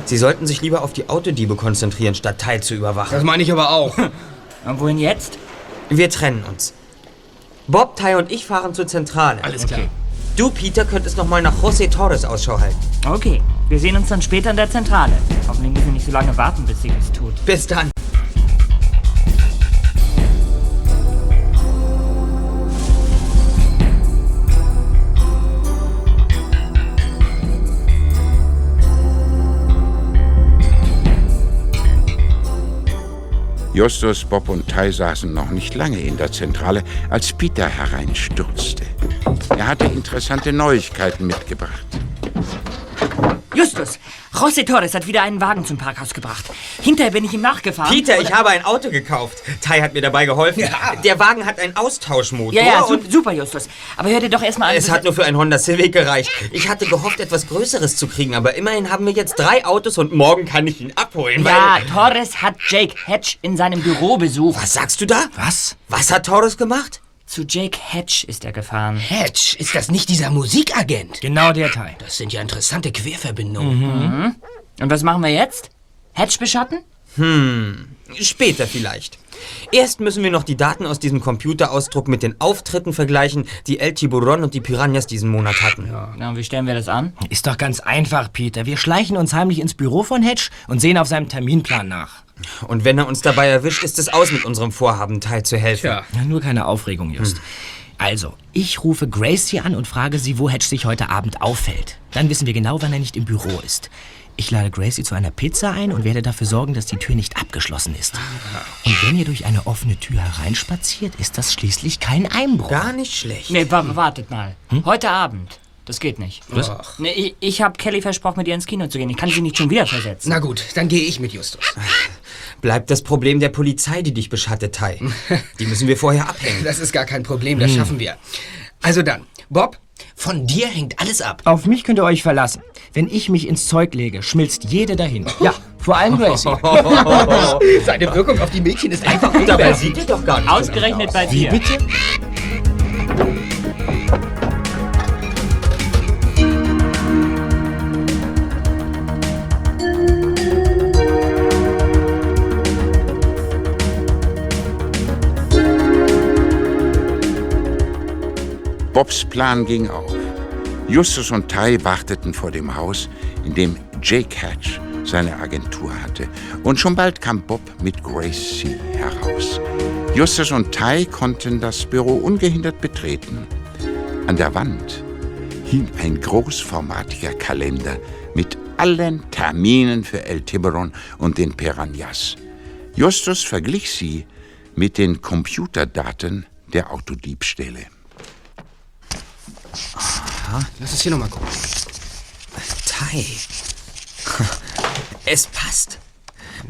S3: Sie sollten sich lieber auf die Autodiebe konzentrieren, statt Teil zu überwachen.
S5: Das meine ich aber auch.
S4: Und wohin jetzt?
S3: Wir trennen uns. Bob, Ty und ich fahren zur Zentrale.
S4: Alles klar.
S3: Du, Peter, könntest noch mal nach José Torres Ausschau halten.
S4: Okay, wir sehen uns dann später in der Zentrale. Hoffentlich müssen wir nicht so lange warten, bis sie es tut.
S3: Bis dann.
S2: Justus, Bob und Ty saßen noch nicht lange in der Zentrale, als Peter hereinstürzte. Er hatte interessante Neuigkeiten mitgebracht.
S14: Justus, José Torres hat wieder einen Wagen zum Parkhaus gebracht. Hinterher bin ich ihm nachgefahren.
S3: Peter, ich habe ein Auto gekauft. Ty hat mir dabei geholfen. Der Wagen hat einen Austauschmotor.
S14: Ja, ja, su
S3: und
S14: super, Justus. Aber hör dir doch erstmal an.
S3: es hat nur für ein Honda Civic gereicht. Ich hatte gehofft, etwas Größeres zu kriegen, aber immerhin haben wir jetzt drei Autos und morgen kann ich ihn abholen.
S14: Ja,
S3: weil
S14: Torres hat Jake Hatch in seinem Büro besucht.
S3: Was sagst du da?
S5: Was?
S3: Was hat Torres gemacht?
S14: Zu Jake Hatch ist er gefahren.
S5: Hatch, ist das nicht dieser Musikagent?
S11: Genau der Teil.
S5: Das sind ja interessante Querverbindungen.
S14: Mhm. Und was machen wir jetzt? Hatch beschatten?
S3: Hm, später vielleicht. Erst müssen wir noch die Daten aus diesem Computerausdruck mit den Auftritten vergleichen, die El Tiburon und die Piranhas diesen Monat hatten.
S14: Na, und wie stellen wir das an?
S11: Ist doch ganz einfach, Peter. Wir schleichen uns heimlich ins Büro von Hedge und sehen auf seinem Terminplan nach.
S3: Und wenn er uns dabei erwischt, ist es aus mit unserem Vorhaben, teilzuhelfen.
S11: Ja. Na, nur keine Aufregung, Just. Also, ich rufe Gracie an und frage sie, wo Hedge sich heute Abend auffällt. Dann wissen wir genau, wann er nicht im Büro ist. Ich lade Gracie zu einer Pizza ein und werde dafür sorgen, dass die Tür nicht abgeschlossen ist. Und wenn ihr durch eine offene Tür hereinspaziert, ist das schließlich kein Einbruch.
S3: Gar nicht schlecht.
S14: Nee, wa wartet mal. Heute Abend. Das geht nicht.
S5: Was?
S14: Nee, ich, ich habe Kelly versprochen, mit ihr ins Kino zu gehen. Ich kann sie nicht schon wieder versetzen.
S5: Na gut, dann gehe ich mit Justus.
S3: Bleibt das Problem der Polizei, die dich beschattet, Ty. Die müssen wir vorher abhängen.
S5: Das ist gar kein Problem, das
S3: Hm.
S5: schaffen wir. Also dann, Bob, von dir hängt alles ab.
S11: Auf mich könnt ihr euch verlassen. Wenn ich mich ins Zeug lege, schmilzt jede dahin. Ja, vor allem Gracie.
S5: Seine Wirkung auf die Mädchen ist einfach
S3: Dabei sieht ihr doch gar nicht
S14: Ausgerechnet bei
S11: Wie
S14: dir.
S11: bitte?
S2: Bobs Plan ging auf. Justus und Ty warteten vor dem Haus, in dem Jake Hatch seine Agentur hatte. Und schon bald kam Bob mit Gracie heraus. Justus und Ty konnten das Büro ungehindert betreten. An der Wand hing ein großformatiger Kalender mit allen Terminen für El Tiburon und den Piranhas. Justus verglich sie mit den Computerdaten der Autodiebstähle.
S5: Lass es hier nochmal gucken.
S3: Ty. Es passt.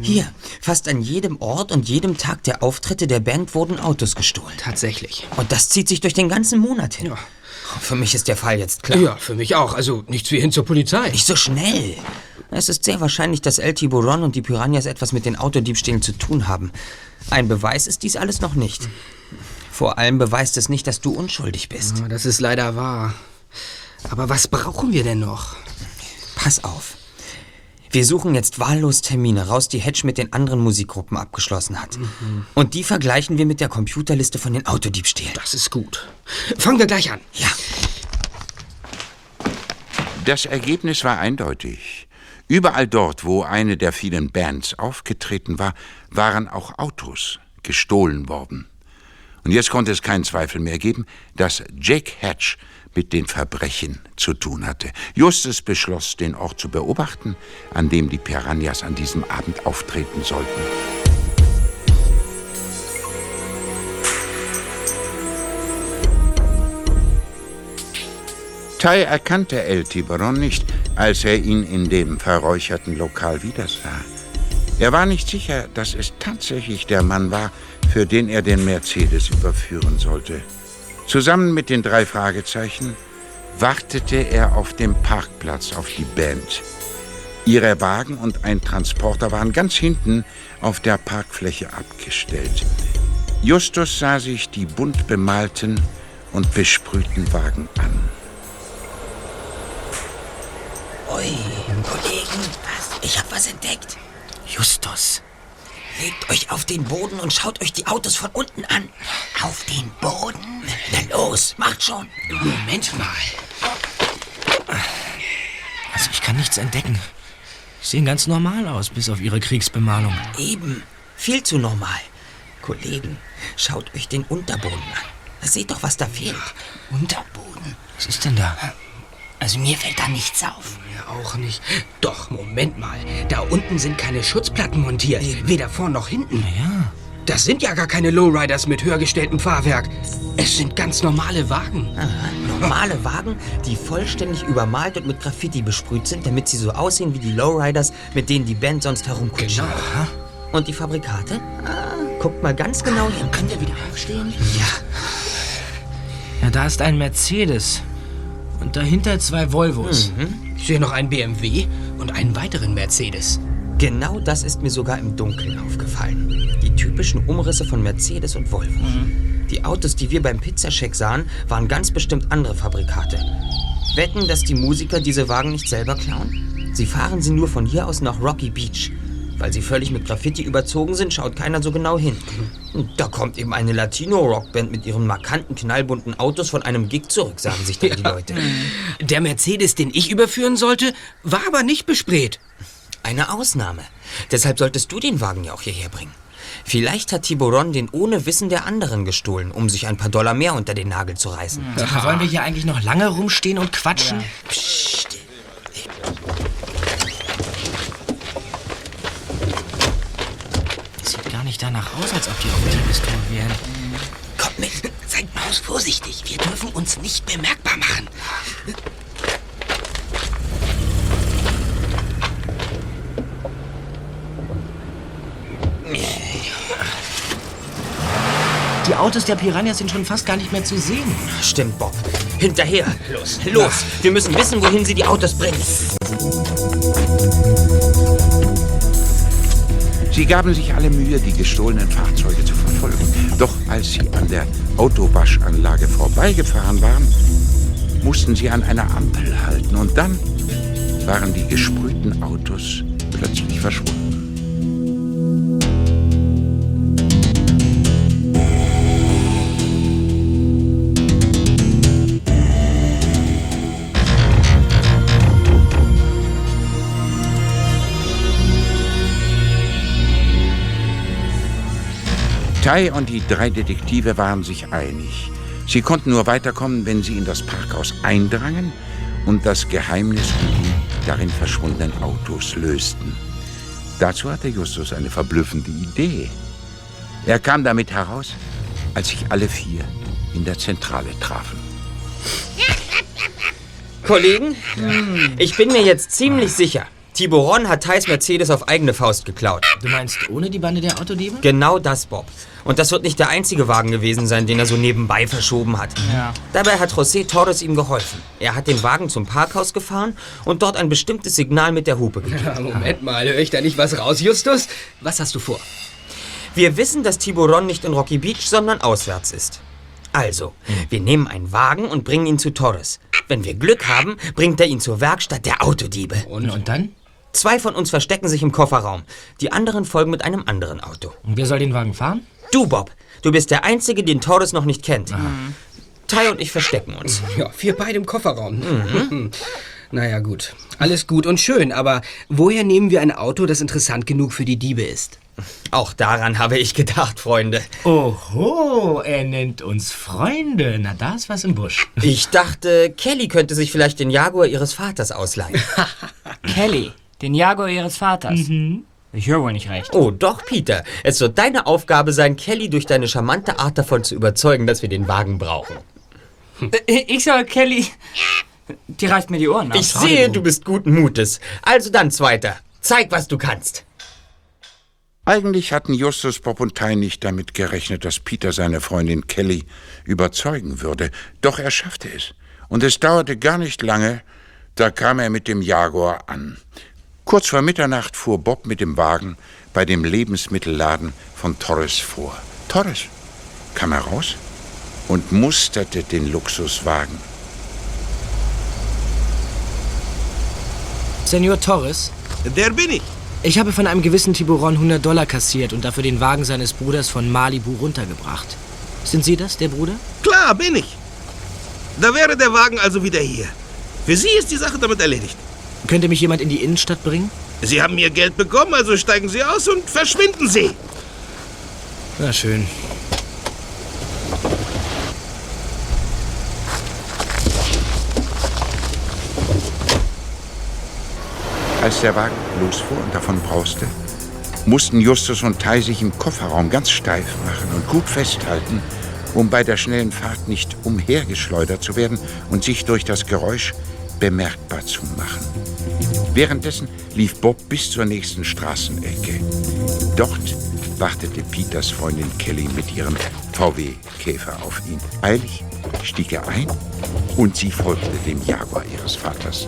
S3: Hier, fast an jedem Ort und jedem Tag der Auftritte der Band wurden Autos gestohlen.
S5: Tatsächlich.
S3: Und das zieht sich durch den ganzen Monat hin. Für mich ist der Fall jetzt klar.
S5: Ja, für mich auch. Also nichts wie hin zur Polizei.
S3: Nicht so schnell. Es ist sehr wahrscheinlich, dass El Tiburon und die Piranhas etwas mit den Autodiebstählen zu tun haben. Ein Beweis ist dies alles noch nicht. Vor allem beweist es nicht, dass du unschuldig bist.
S5: Ja, das ist leider wahr. Aber was brauchen wir denn noch?
S3: Pass auf. Wir suchen jetzt wahllos Termine raus, die Hedge mit den anderen Musikgruppen abgeschlossen hat. Und die vergleichen wir mit der Computerliste von den Autodiebstählen.
S5: Das ist gut. Fangen wir gleich an.
S3: Ja.
S2: Das Ergebnis war eindeutig. Überall dort, wo eine der vielen Bands aufgetreten war, waren auch Autos gestohlen worden. Und jetzt konnte es keinen Zweifel mehr geben, dass Jake Hatch mit den Verbrechen zu tun hatte. Justus beschloss, den Ort zu beobachten, an dem die Piranhas an diesem Abend auftreten sollten. Ty erkannte El Tiburon nicht, als er ihn in dem verräucherten Lokal wiedersah. Er war nicht sicher, dass es tatsächlich der Mann war, für den er den Mercedes überführen sollte. Zusammen mit den drei Fragezeichen wartete er auf dem Parkplatz auf die Band. Ihre Wagen und ein Transporter waren ganz hinten auf der Parkfläche abgestellt. Justus sah sich die bunt bemalten und besprühten Wagen an.
S3: Ui, Kollegen, was? Ich hab was entdeckt.
S11: Justus.
S3: Legt euch auf den Boden und schaut euch die Autos von unten an.
S14: Auf den Boden?
S3: Na los, macht schon.
S5: Moment mal.
S11: Also ich kann nichts entdecken. Sehen ganz normal aus, bis auf ihre Kriegsbemalung.
S3: Eben. Viel zu normal. Kollegen, schaut euch den Unterboden an. Seht doch, was da fehlt.
S14: Unterboden?
S11: Was ist denn da?
S14: Also mir fällt da nichts auf.
S5: Mir auch nicht. Doch, Moment mal. Da unten sind keine Schutzplatten montiert. Weder vorn noch hinten.
S11: Ja.
S5: Das sind ja gar keine Lowriders mit höher gestelltem Fahrwerk. Es sind ganz normale Wagen.
S3: Normale Wagen, die vollständig übermalt und mit Graffiti besprüht sind, damit sie so aussehen wie die Lowriders, mit denen die Band sonst herumkutschiert. Und die Fabrikate? Ah, guckt mal ganz genau hin.
S14: Könnt ihr wieder aufstehen?
S3: Ja.
S11: Ja, da ist ein Mercedes. Und dahinter zwei Volvos.
S5: Ich sehe noch einen BMW und einen weiteren Mercedes.
S3: Genau das ist mir sogar im Dunkeln aufgefallen. Die typischen Umrisse von Mercedes und Volvo. Die Autos, die wir beim Pizzascheck sahen, waren ganz bestimmt andere Fabrikate. Wetten, dass die Musiker diese Wagen nicht selber klauen? Sie fahren sie nur von hier aus nach Rocky Beach. Weil sie völlig mit Graffiti überzogen sind, schaut keiner so genau hin. Und da kommt eben eine Latino-Rockband mit ihren markanten, knallbunten Autos von einem Gig zurück, sagen sich dann die Leute.
S5: Der Mercedes, den ich überführen sollte, war aber nicht besprayt.
S3: Eine Ausnahme. Deshalb solltest du den Wagen ja auch hierher bringen. Vielleicht hat Tiburon den ohne Wissen der anderen gestohlen, um sich ein paar Dollar mehr unter den Nagel zu reißen.
S11: Wollen wir hier eigentlich noch lange rumstehen und quatschen?
S3: Psst.
S11: Sieht gar nicht danach aus, als ob die auf Diebestour wären.
S5: Kommt mit. Seid Maus vorsichtig. Wir dürfen uns nicht bemerkbar machen.
S11: Die Autos der Piranhas sind schon fast gar nicht mehr zu sehen.
S3: Stimmt, Bob. Hinterher. Los. Los. Wir müssen wissen, wohin sie die Autos bringen.
S2: Sie gaben sich alle Mühe, die gestohlenen Fahrzeuge zu verfolgen. Doch als sie an der Autowaschanlage vorbeigefahren waren, mussten sie an einer Ampel halten. Und dann waren die gesprühten Autos plötzlich verschwunden. Tai und die drei Detektive waren sich einig. Sie konnten nur weiterkommen, wenn sie in das Parkhaus eindrangen und das Geheimnis um die darin verschwundenen Autos lösten. Dazu hatte Justus eine verblüffende Idee. Er kam damit heraus, als sich alle vier in der Zentrale trafen.
S3: Kollegen, ich bin mir jetzt ziemlich sicher. Tiburon hat Thais Mercedes auf eigene Faust geklaut.
S11: Du meinst ohne die Bande der Autodiebe?
S3: Genau das, Bob. Und das wird nicht der einzige Wagen gewesen sein, den er so nebenbei verschoben hat.
S4: Ja.
S3: Dabei hat José Torres ihm geholfen. Er hat den Wagen zum Parkhaus gefahren und dort ein bestimmtes Signal mit der Hupe gegeben.
S5: Ja, Moment mal, höre ich da nicht was raus, Justus? Was hast du vor?
S3: Wir wissen, dass Tiburon nicht in Rocky Beach, sondern auswärts ist. Also, wir nehmen einen Wagen und bringen ihn zu Torres. Wenn wir Glück haben, bringt er ihn zur Werkstatt der Autodiebe.
S11: Und, und dann?
S3: Zwei von uns verstecken sich im Kofferraum. Die anderen folgen mit einem anderen Auto.
S11: Und wer soll den Wagen fahren?
S3: Du, Bob. Du bist der Einzige, den Torres noch nicht kennt. Tai und ich verstecken uns.
S5: Ja, wir beide im Kofferraum. naja, gut. Alles gut und schön, aber woher nehmen wir ein Auto, das interessant genug für die Diebe ist?
S3: Auch daran habe ich gedacht, Freunde.
S11: Oho, er nennt uns Freunde. Na, da ist was im Busch.
S3: Ich dachte, Kelly könnte sich vielleicht den Jaguar ihres Vaters ausleihen.
S4: Kelly, den Jaguar ihres Vaters.
S11: Mhm.
S4: Ich höre wohl nicht recht.
S3: Oh, doch, Peter. Es wird deine Aufgabe sein, Kelly durch deine charmante Art davon zu überzeugen, dass wir den Wagen brauchen.
S4: Äh, Ich soll Kelly. Die reißt mir die Ohren ab.
S3: Ich sehe, du bist guten Mutes. Also dann, Zweiter. Zeig, was du kannst.
S2: Eigentlich hatten Justus, Bob und Tai nicht damit gerechnet, dass Peter seine Freundin Kelly überzeugen würde. Doch er schaffte es. Und es dauerte gar nicht lange, da kam er mit dem Jaguar an. Kurz vor Mitternacht fuhr Bob mit dem Wagen bei dem Lebensmittelladen von Torres vor. Torres kam heraus und musterte den Luxuswagen.
S11: Senor Torres?
S9: Der bin ich.
S11: Ich habe von einem gewissen Tiburon 100 Dollar kassiert und dafür den Wagen seines Bruders von Malibu runtergebracht. Sind Sie das, der Bruder?
S9: Klar, bin ich. Da wäre der Wagen also wieder hier. Für Sie ist die Sache damit erledigt.
S11: Könnte mich jemand in die Innenstadt bringen?
S9: Sie haben Ihr Geld bekommen, also steigen Sie aus und verschwinden Sie.
S11: Na schön.
S2: Als der Wagen losfuhr und davon brauste, mussten Justus und Tai sich im Kofferraum ganz steif machen und gut festhalten, um bei der schnellen Fahrt nicht umhergeschleudert zu werden und sich durch das Geräusch bemerkbar zu machen. Währenddessen lief Bob bis zur nächsten Straßenecke. Dort wartete Peters Freundin Kelly mit ihrem VW-Käfer auf ihn. Eilig stieg er ein und sie folgte dem Jaguar ihres Vaters.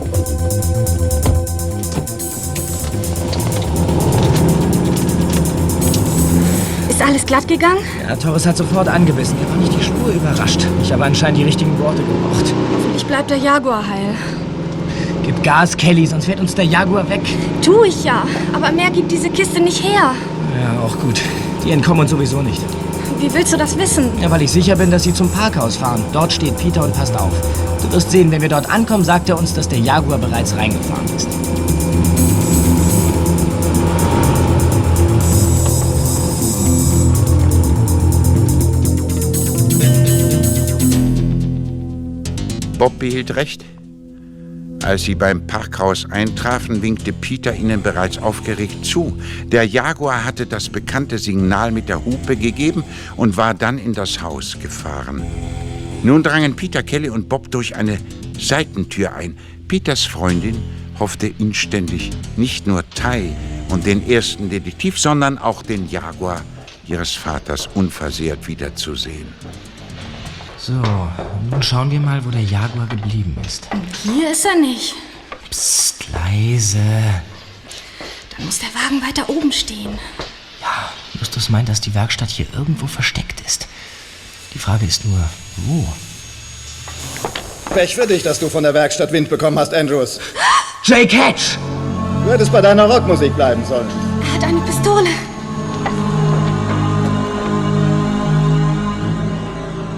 S18: Ist alles glatt gegangen?
S11: Ja, Torres hat sofort angebissen. Er war nicht die Spur überrascht. Ich habe anscheinend die richtigen Worte gebraucht.
S18: Ich bleib der Jaguar heil.
S11: Gib Gas, Kelly, sonst fährt uns der Jaguar weg.
S18: Tu ich ja, aber mehr gibt diese Kiste nicht her.
S11: Ja, auch gut. Die entkommen uns sowieso nicht.
S18: Wie willst du das wissen?
S11: Ja, weil ich sicher bin, dass sie zum Parkhaus fahren. Dort steht Peter und passt auf. Du wirst sehen, wenn wir dort ankommen, sagt er uns, dass der Jaguar bereits reingefahren ist.
S2: Bob behielt recht. Als sie beim Parkhaus eintrafen, winkte Peter ihnen bereits aufgeregt zu. Der Jaguar hatte das bekannte Signal mit der Hupe gegeben und war dann in das Haus gefahren. Nun drangen Peter, Kelly und Bob durch eine Seitentür ein. Peters Freundin hoffte inständig, nicht nur Tai und den ersten Detektiv, sondern auch den Jaguar ihres Vaters unversehrt wiederzusehen.
S11: So, nun schauen wir mal, wo der Jaguar geblieben ist.
S18: Hier ist er nicht.
S11: Psst, leise.
S18: Dann muss der Wagen weiter oben stehen.
S11: Justus meint, dass die Werkstatt hier irgendwo versteckt ist. Die Frage ist nur, wo?
S12: Pech für dich, dass du von der Werkstatt Wind bekommen hast, Andrews.
S11: Jake Hatch!
S12: Du hättest bei deiner Rockmusik bleiben sollen.
S18: Er hat eine Pistole.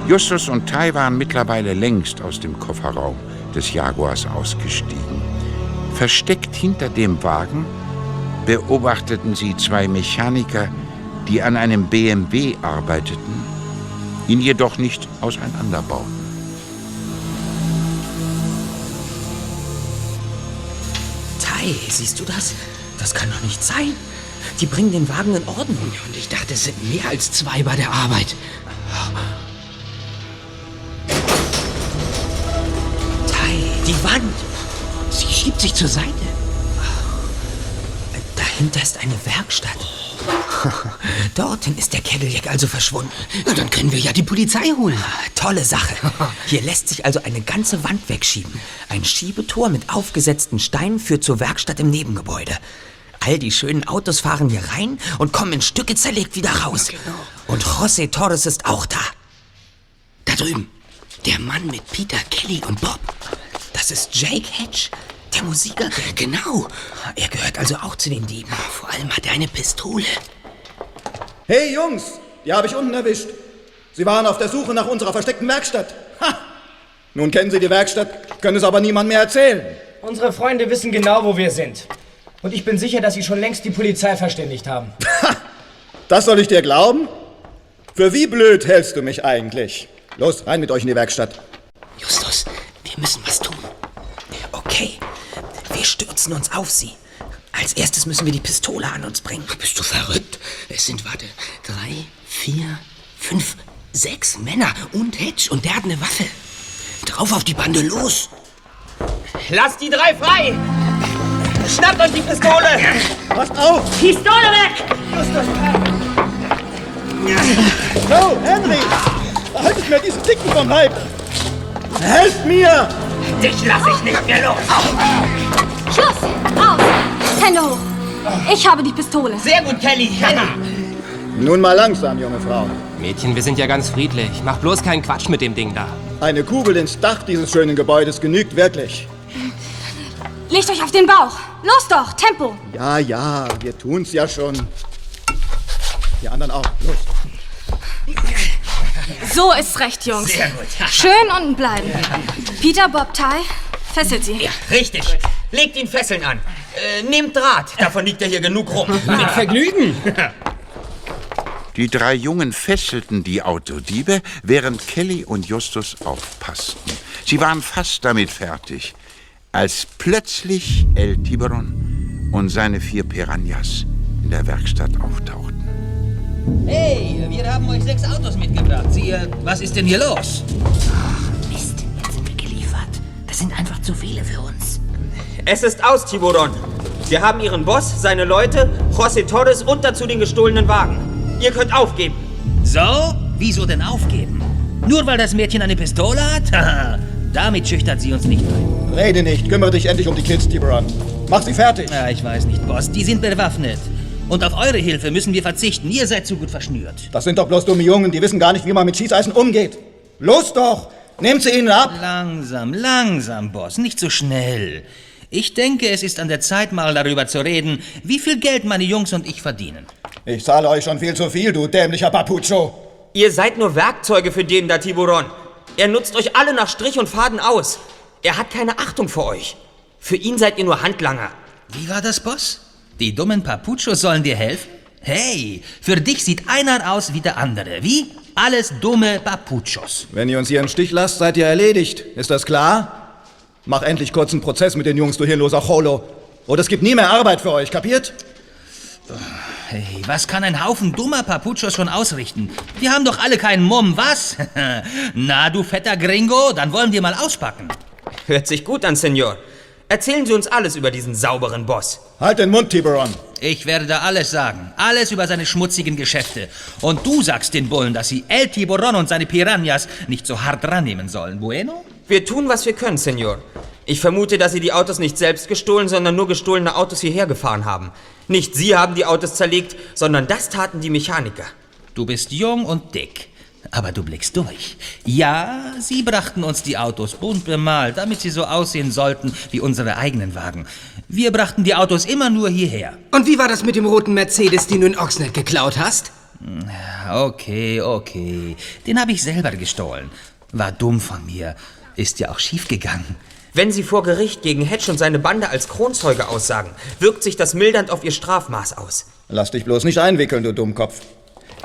S2: Justus und Tai waren mittlerweile längst aus dem Kofferraum des Jaguars ausgestiegen. Versteckt hinter dem Wagen beobachteten sie zwei Mechaniker, die an einem BMW arbeiteten, ihn jedoch nicht auseinanderbauten.
S3: Tai, siehst du das? Das kann doch nicht sein. Die bringen den Wagen in Ordnung.
S5: Und ich dachte, es sind mehr als zwei bei der Arbeit.
S3: Wand.
S5: Sie schiebt sich zur Seite.
S3: Dahinter ist eine Werkstatt. Dorthin ist der Cadillac also verschwunden.
S5: Na, dann können wir ja die Polizei holen.
S3: Tolle Sache. Hier lässt sich also eine ganze Wand wegschieben. Ein Schiebetor mit aufgesetzten Steinen führt zur Werkstatt im Nebengebäude. All die schönen Autos fahren hier rein und kommen in Stücke zerlegt wieder raus. Und José Torres ist auch da.
S5: Da drüben. Der Mann mit Peter, Kelly und Bob.
S3: Das ist Jake Hatch, der Musiker.
S5: Genau.
S3: Er gehört also auch zu den Dieben.
S5: Vor allem hat er eine Pistole.
S12: Hey Jungs, die habe ich unten erwischt. Sie waren auf der Suche nach unserer versteckten Werkstatt. Ha! Nun kennen Sie die Werkstatt, können es aber niemand mehr erzählen.
S11: Unsere Freunde wissen genau, wo wir sind. Und ich bin sicher, dass sie schon längst die Polizei verständigt haben.
S12: Das soll ich dir glauben? Für wie blöd hältst du mich eigentlich? Los, rein mit euch in die Werkstatt.
S5: Justus, wir müssen was tun.
S3: Stürzen uns auf sie. Als erstes müssen wir die Pistole an uns bringen.
S5: Bist du verrückt? Es sind, warte, drei, vier, fünf, sechs Männer und Hedge und der hat eine Waffe. Drauf auf die Bande, los!
S3: Lasst die drei frei! Schnappt euch die Pistole!
S12: Passt auf!
S3: Pistole weg!
S12: No, Henry! Haltet mir diesen Dicken vom Leib! Helft mir!
S3: Dich lass ich nicht mehr los!
S18: Schluss! Aus! Hände hoch! Ich habe die Pistole.
S3: Sehr gut, Kelly! Kelly!
S12: Nun mal langsam, junge Frau.
S5: Mädchen, wir sind ja ganz friedlich. Mach bloß keinen Quatsch mit dem Ding da.
S12: Eine Kugel ins Dach dieses schönen Gebäudes genügt wirklich.
S18: Legt euch auf den Bauch. Los doch, Tempo.
S12: Ja, ja, wir tun's ja schon. Die anderen auch. Los.
S18: So ist recht, Jungs.
S3: Sehr gut.
S18: Schön unten bleiben. Peter, Bob, Ty, fesselt sie.
S3: Ja, richtig. Legt ihn Fesseln an. Äh, nehmt Draht. Davon liegt ja hier genug rum.
S5: Mit Vergnügen.
S2: Die drei Jungen fesselten die Autodiebe, während Kelly und Justus aufpassten. Sie waren fast damit fertig, als plötzlich El Tiburon und seine vier Piranhas in der Werkstatt auftauchten.
S13: Hey, wir haben euch sechs Autos mitgebracht. Sie, äh, was ist denn hier los?
S14: Mist, jetzt sind wir geliefert. Das sind einfach zu viele für uns.
S3: Es ist aus, Tiburon. Wir haben Ihren Boss, seine Leute, José Torres und dazu den gestohlenen Wagen. Ihr könnt aufgeben.
S13: So? Wieso denn aufgeben? Nur weil das Mädchen eine Pistole hat? Haha, Damit schüchtert sie uns nicht ein.
S12: Rede nicht, kümmere dich endlich um die Kids, Tiburon. Mach sie fertig.
S13: Ja, ich weiß nicht, Boss. Die sind bewaffnet. Und auf eure Hilfe müssen wir verzichten. Ihr seid zu gut verschnürt.
S12: Das sind doch bloß dumme Jungen, die wissen gar nicht, wie man mit Schießeisen umgeht. Los doch! Nehmt sie ihnen ab!
S13: Langsam, langsam, Boss. Nicht so schnell. Ich denke, es ist an der Zeit, mal darüber zu reden, wie viel Geld meine Jungs und ich verdienen.
S12: Ich zahle euch schon viel zu viel, du dämlicher Papucho.
S3: Ihr seid nur Werkzeuge für den da Tiburon. Er nutzt euch alle nach Strich und Faden aus. Er hat keine Achtung für euch. Für ihn seid ihr nur Handlanger.
S13: Wie war das, Boss? Die dummen Papuchos sollen dir helfen? Hey, für dich sieht einer aus wie der andere. Wie? Alles dumme Papuchos.
S12: Wenn ihr uns hier im Stich lasst, seid ihr erledigt. Ist das klar? Mach endlich kurz einen Prozess mit den Jungs, du hirnloser Cholo. Oder es gibt nie mehr Arbeit für euch, kapiert?
S13: Hey, was kann ein Haufen dummer Papuchos schon ausrichten? Wir haben doch alle keinen Mumm, was? Na, du fetter Gringo, dann wollen wir mal auspacken.
S3: Hört sich gut an, Senor. Erzählen Sie uns alles über diesen sauberen Boss.
S12: Halt den Mund, Tiburon.
S13: Ich werde da alles sagen. Alles über seine schmutzigen Geschäfte. Und du sagst den Bullen, dass sie El Tiburon und seine Piranhas nicht so hart rannehmen sollen. Bueno?
S3: Wir tun, was wir können, Senor. Ich vermute, dass Sie die Autos nicht selbst gestohlen, sondern nur gestohlene Autos hierher gefahren haben. Nicht Sie haben die Autos zerlegt, sondern das taten die Mechaniker.
S13: Du bist jung und dick. Aber du blickst durch. Ja, sie brachten uns die Autos bunt bemalt, damit sie so aussehen sollten wie unsere eigenen Wagen. Wir brachten die Autos immer nur hierher.
S5: Und wie war das mit dem roten Mercedes, den du in Oxnard geklaut hast?
S13: Okay, okay. Den habe ich selber gestohlen. War dumm von mir. Ist ja auch schief gegangen.
S3: Wenn Sie vor Gericht gegen Hedge und seine Bande als Kronzeuge aussagen, wirkt sich das mildernd auf Ihr Strafmaß aus.
S12: Lass dich bloß nicht einwickeln, du Dummkopf.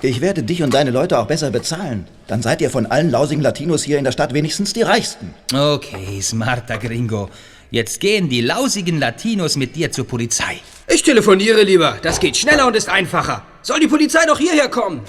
S12: Ich werde dich und deine Leute auch besser bezahlen. Dann seid ihr von allen lausigen Latinos hier in der Stadt wenigstens die Reichsten.
S13: Okay, smarter Gringo. Jetzt gehen die lausigen Latinos mit dir zur Polizei.
S5: Ich telefoniere lieber. Das geht schneller und ist einfacher. Soll die Polizei doch hierher kommen?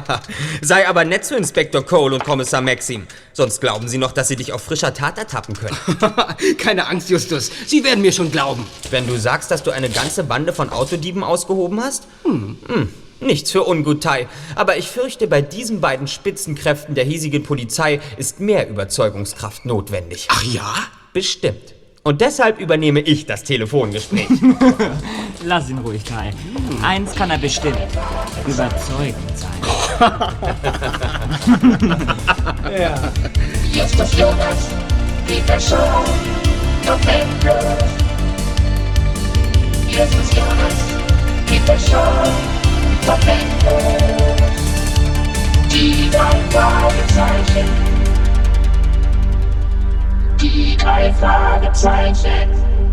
S3: Sei aber nett zu Inspektor Cole und Kommissar Maxim. Sonst glauben sie noch, dass sie dich auf frischer Tat ertappen können.
S5: Keine Angst, Justus. Sie werden mir schon glauben.
S3: Wenn du sagst, dass du eine ganze Bande von Autodieben ausgehoben hast? Hm. Hm. Nichts für Ungutei. Aber ich fürchte, bei diesen beiden Spitzenkräften der hiesigen Polizei ist mehr Überzeugungskraft notwendig.
S5: Ach ja?
S3: Bestimmt. Und deshalb übernehme ich das Telefongespräch.
S4: Lass ihn ruhig, Kai. Eins kann er bestimmt. Überzeugend sein.
S1: ja. Justus Jonas, Peter Shaw, November. Justus Jonas. Die drei Fragezeichen. Die drei Fragezeichen.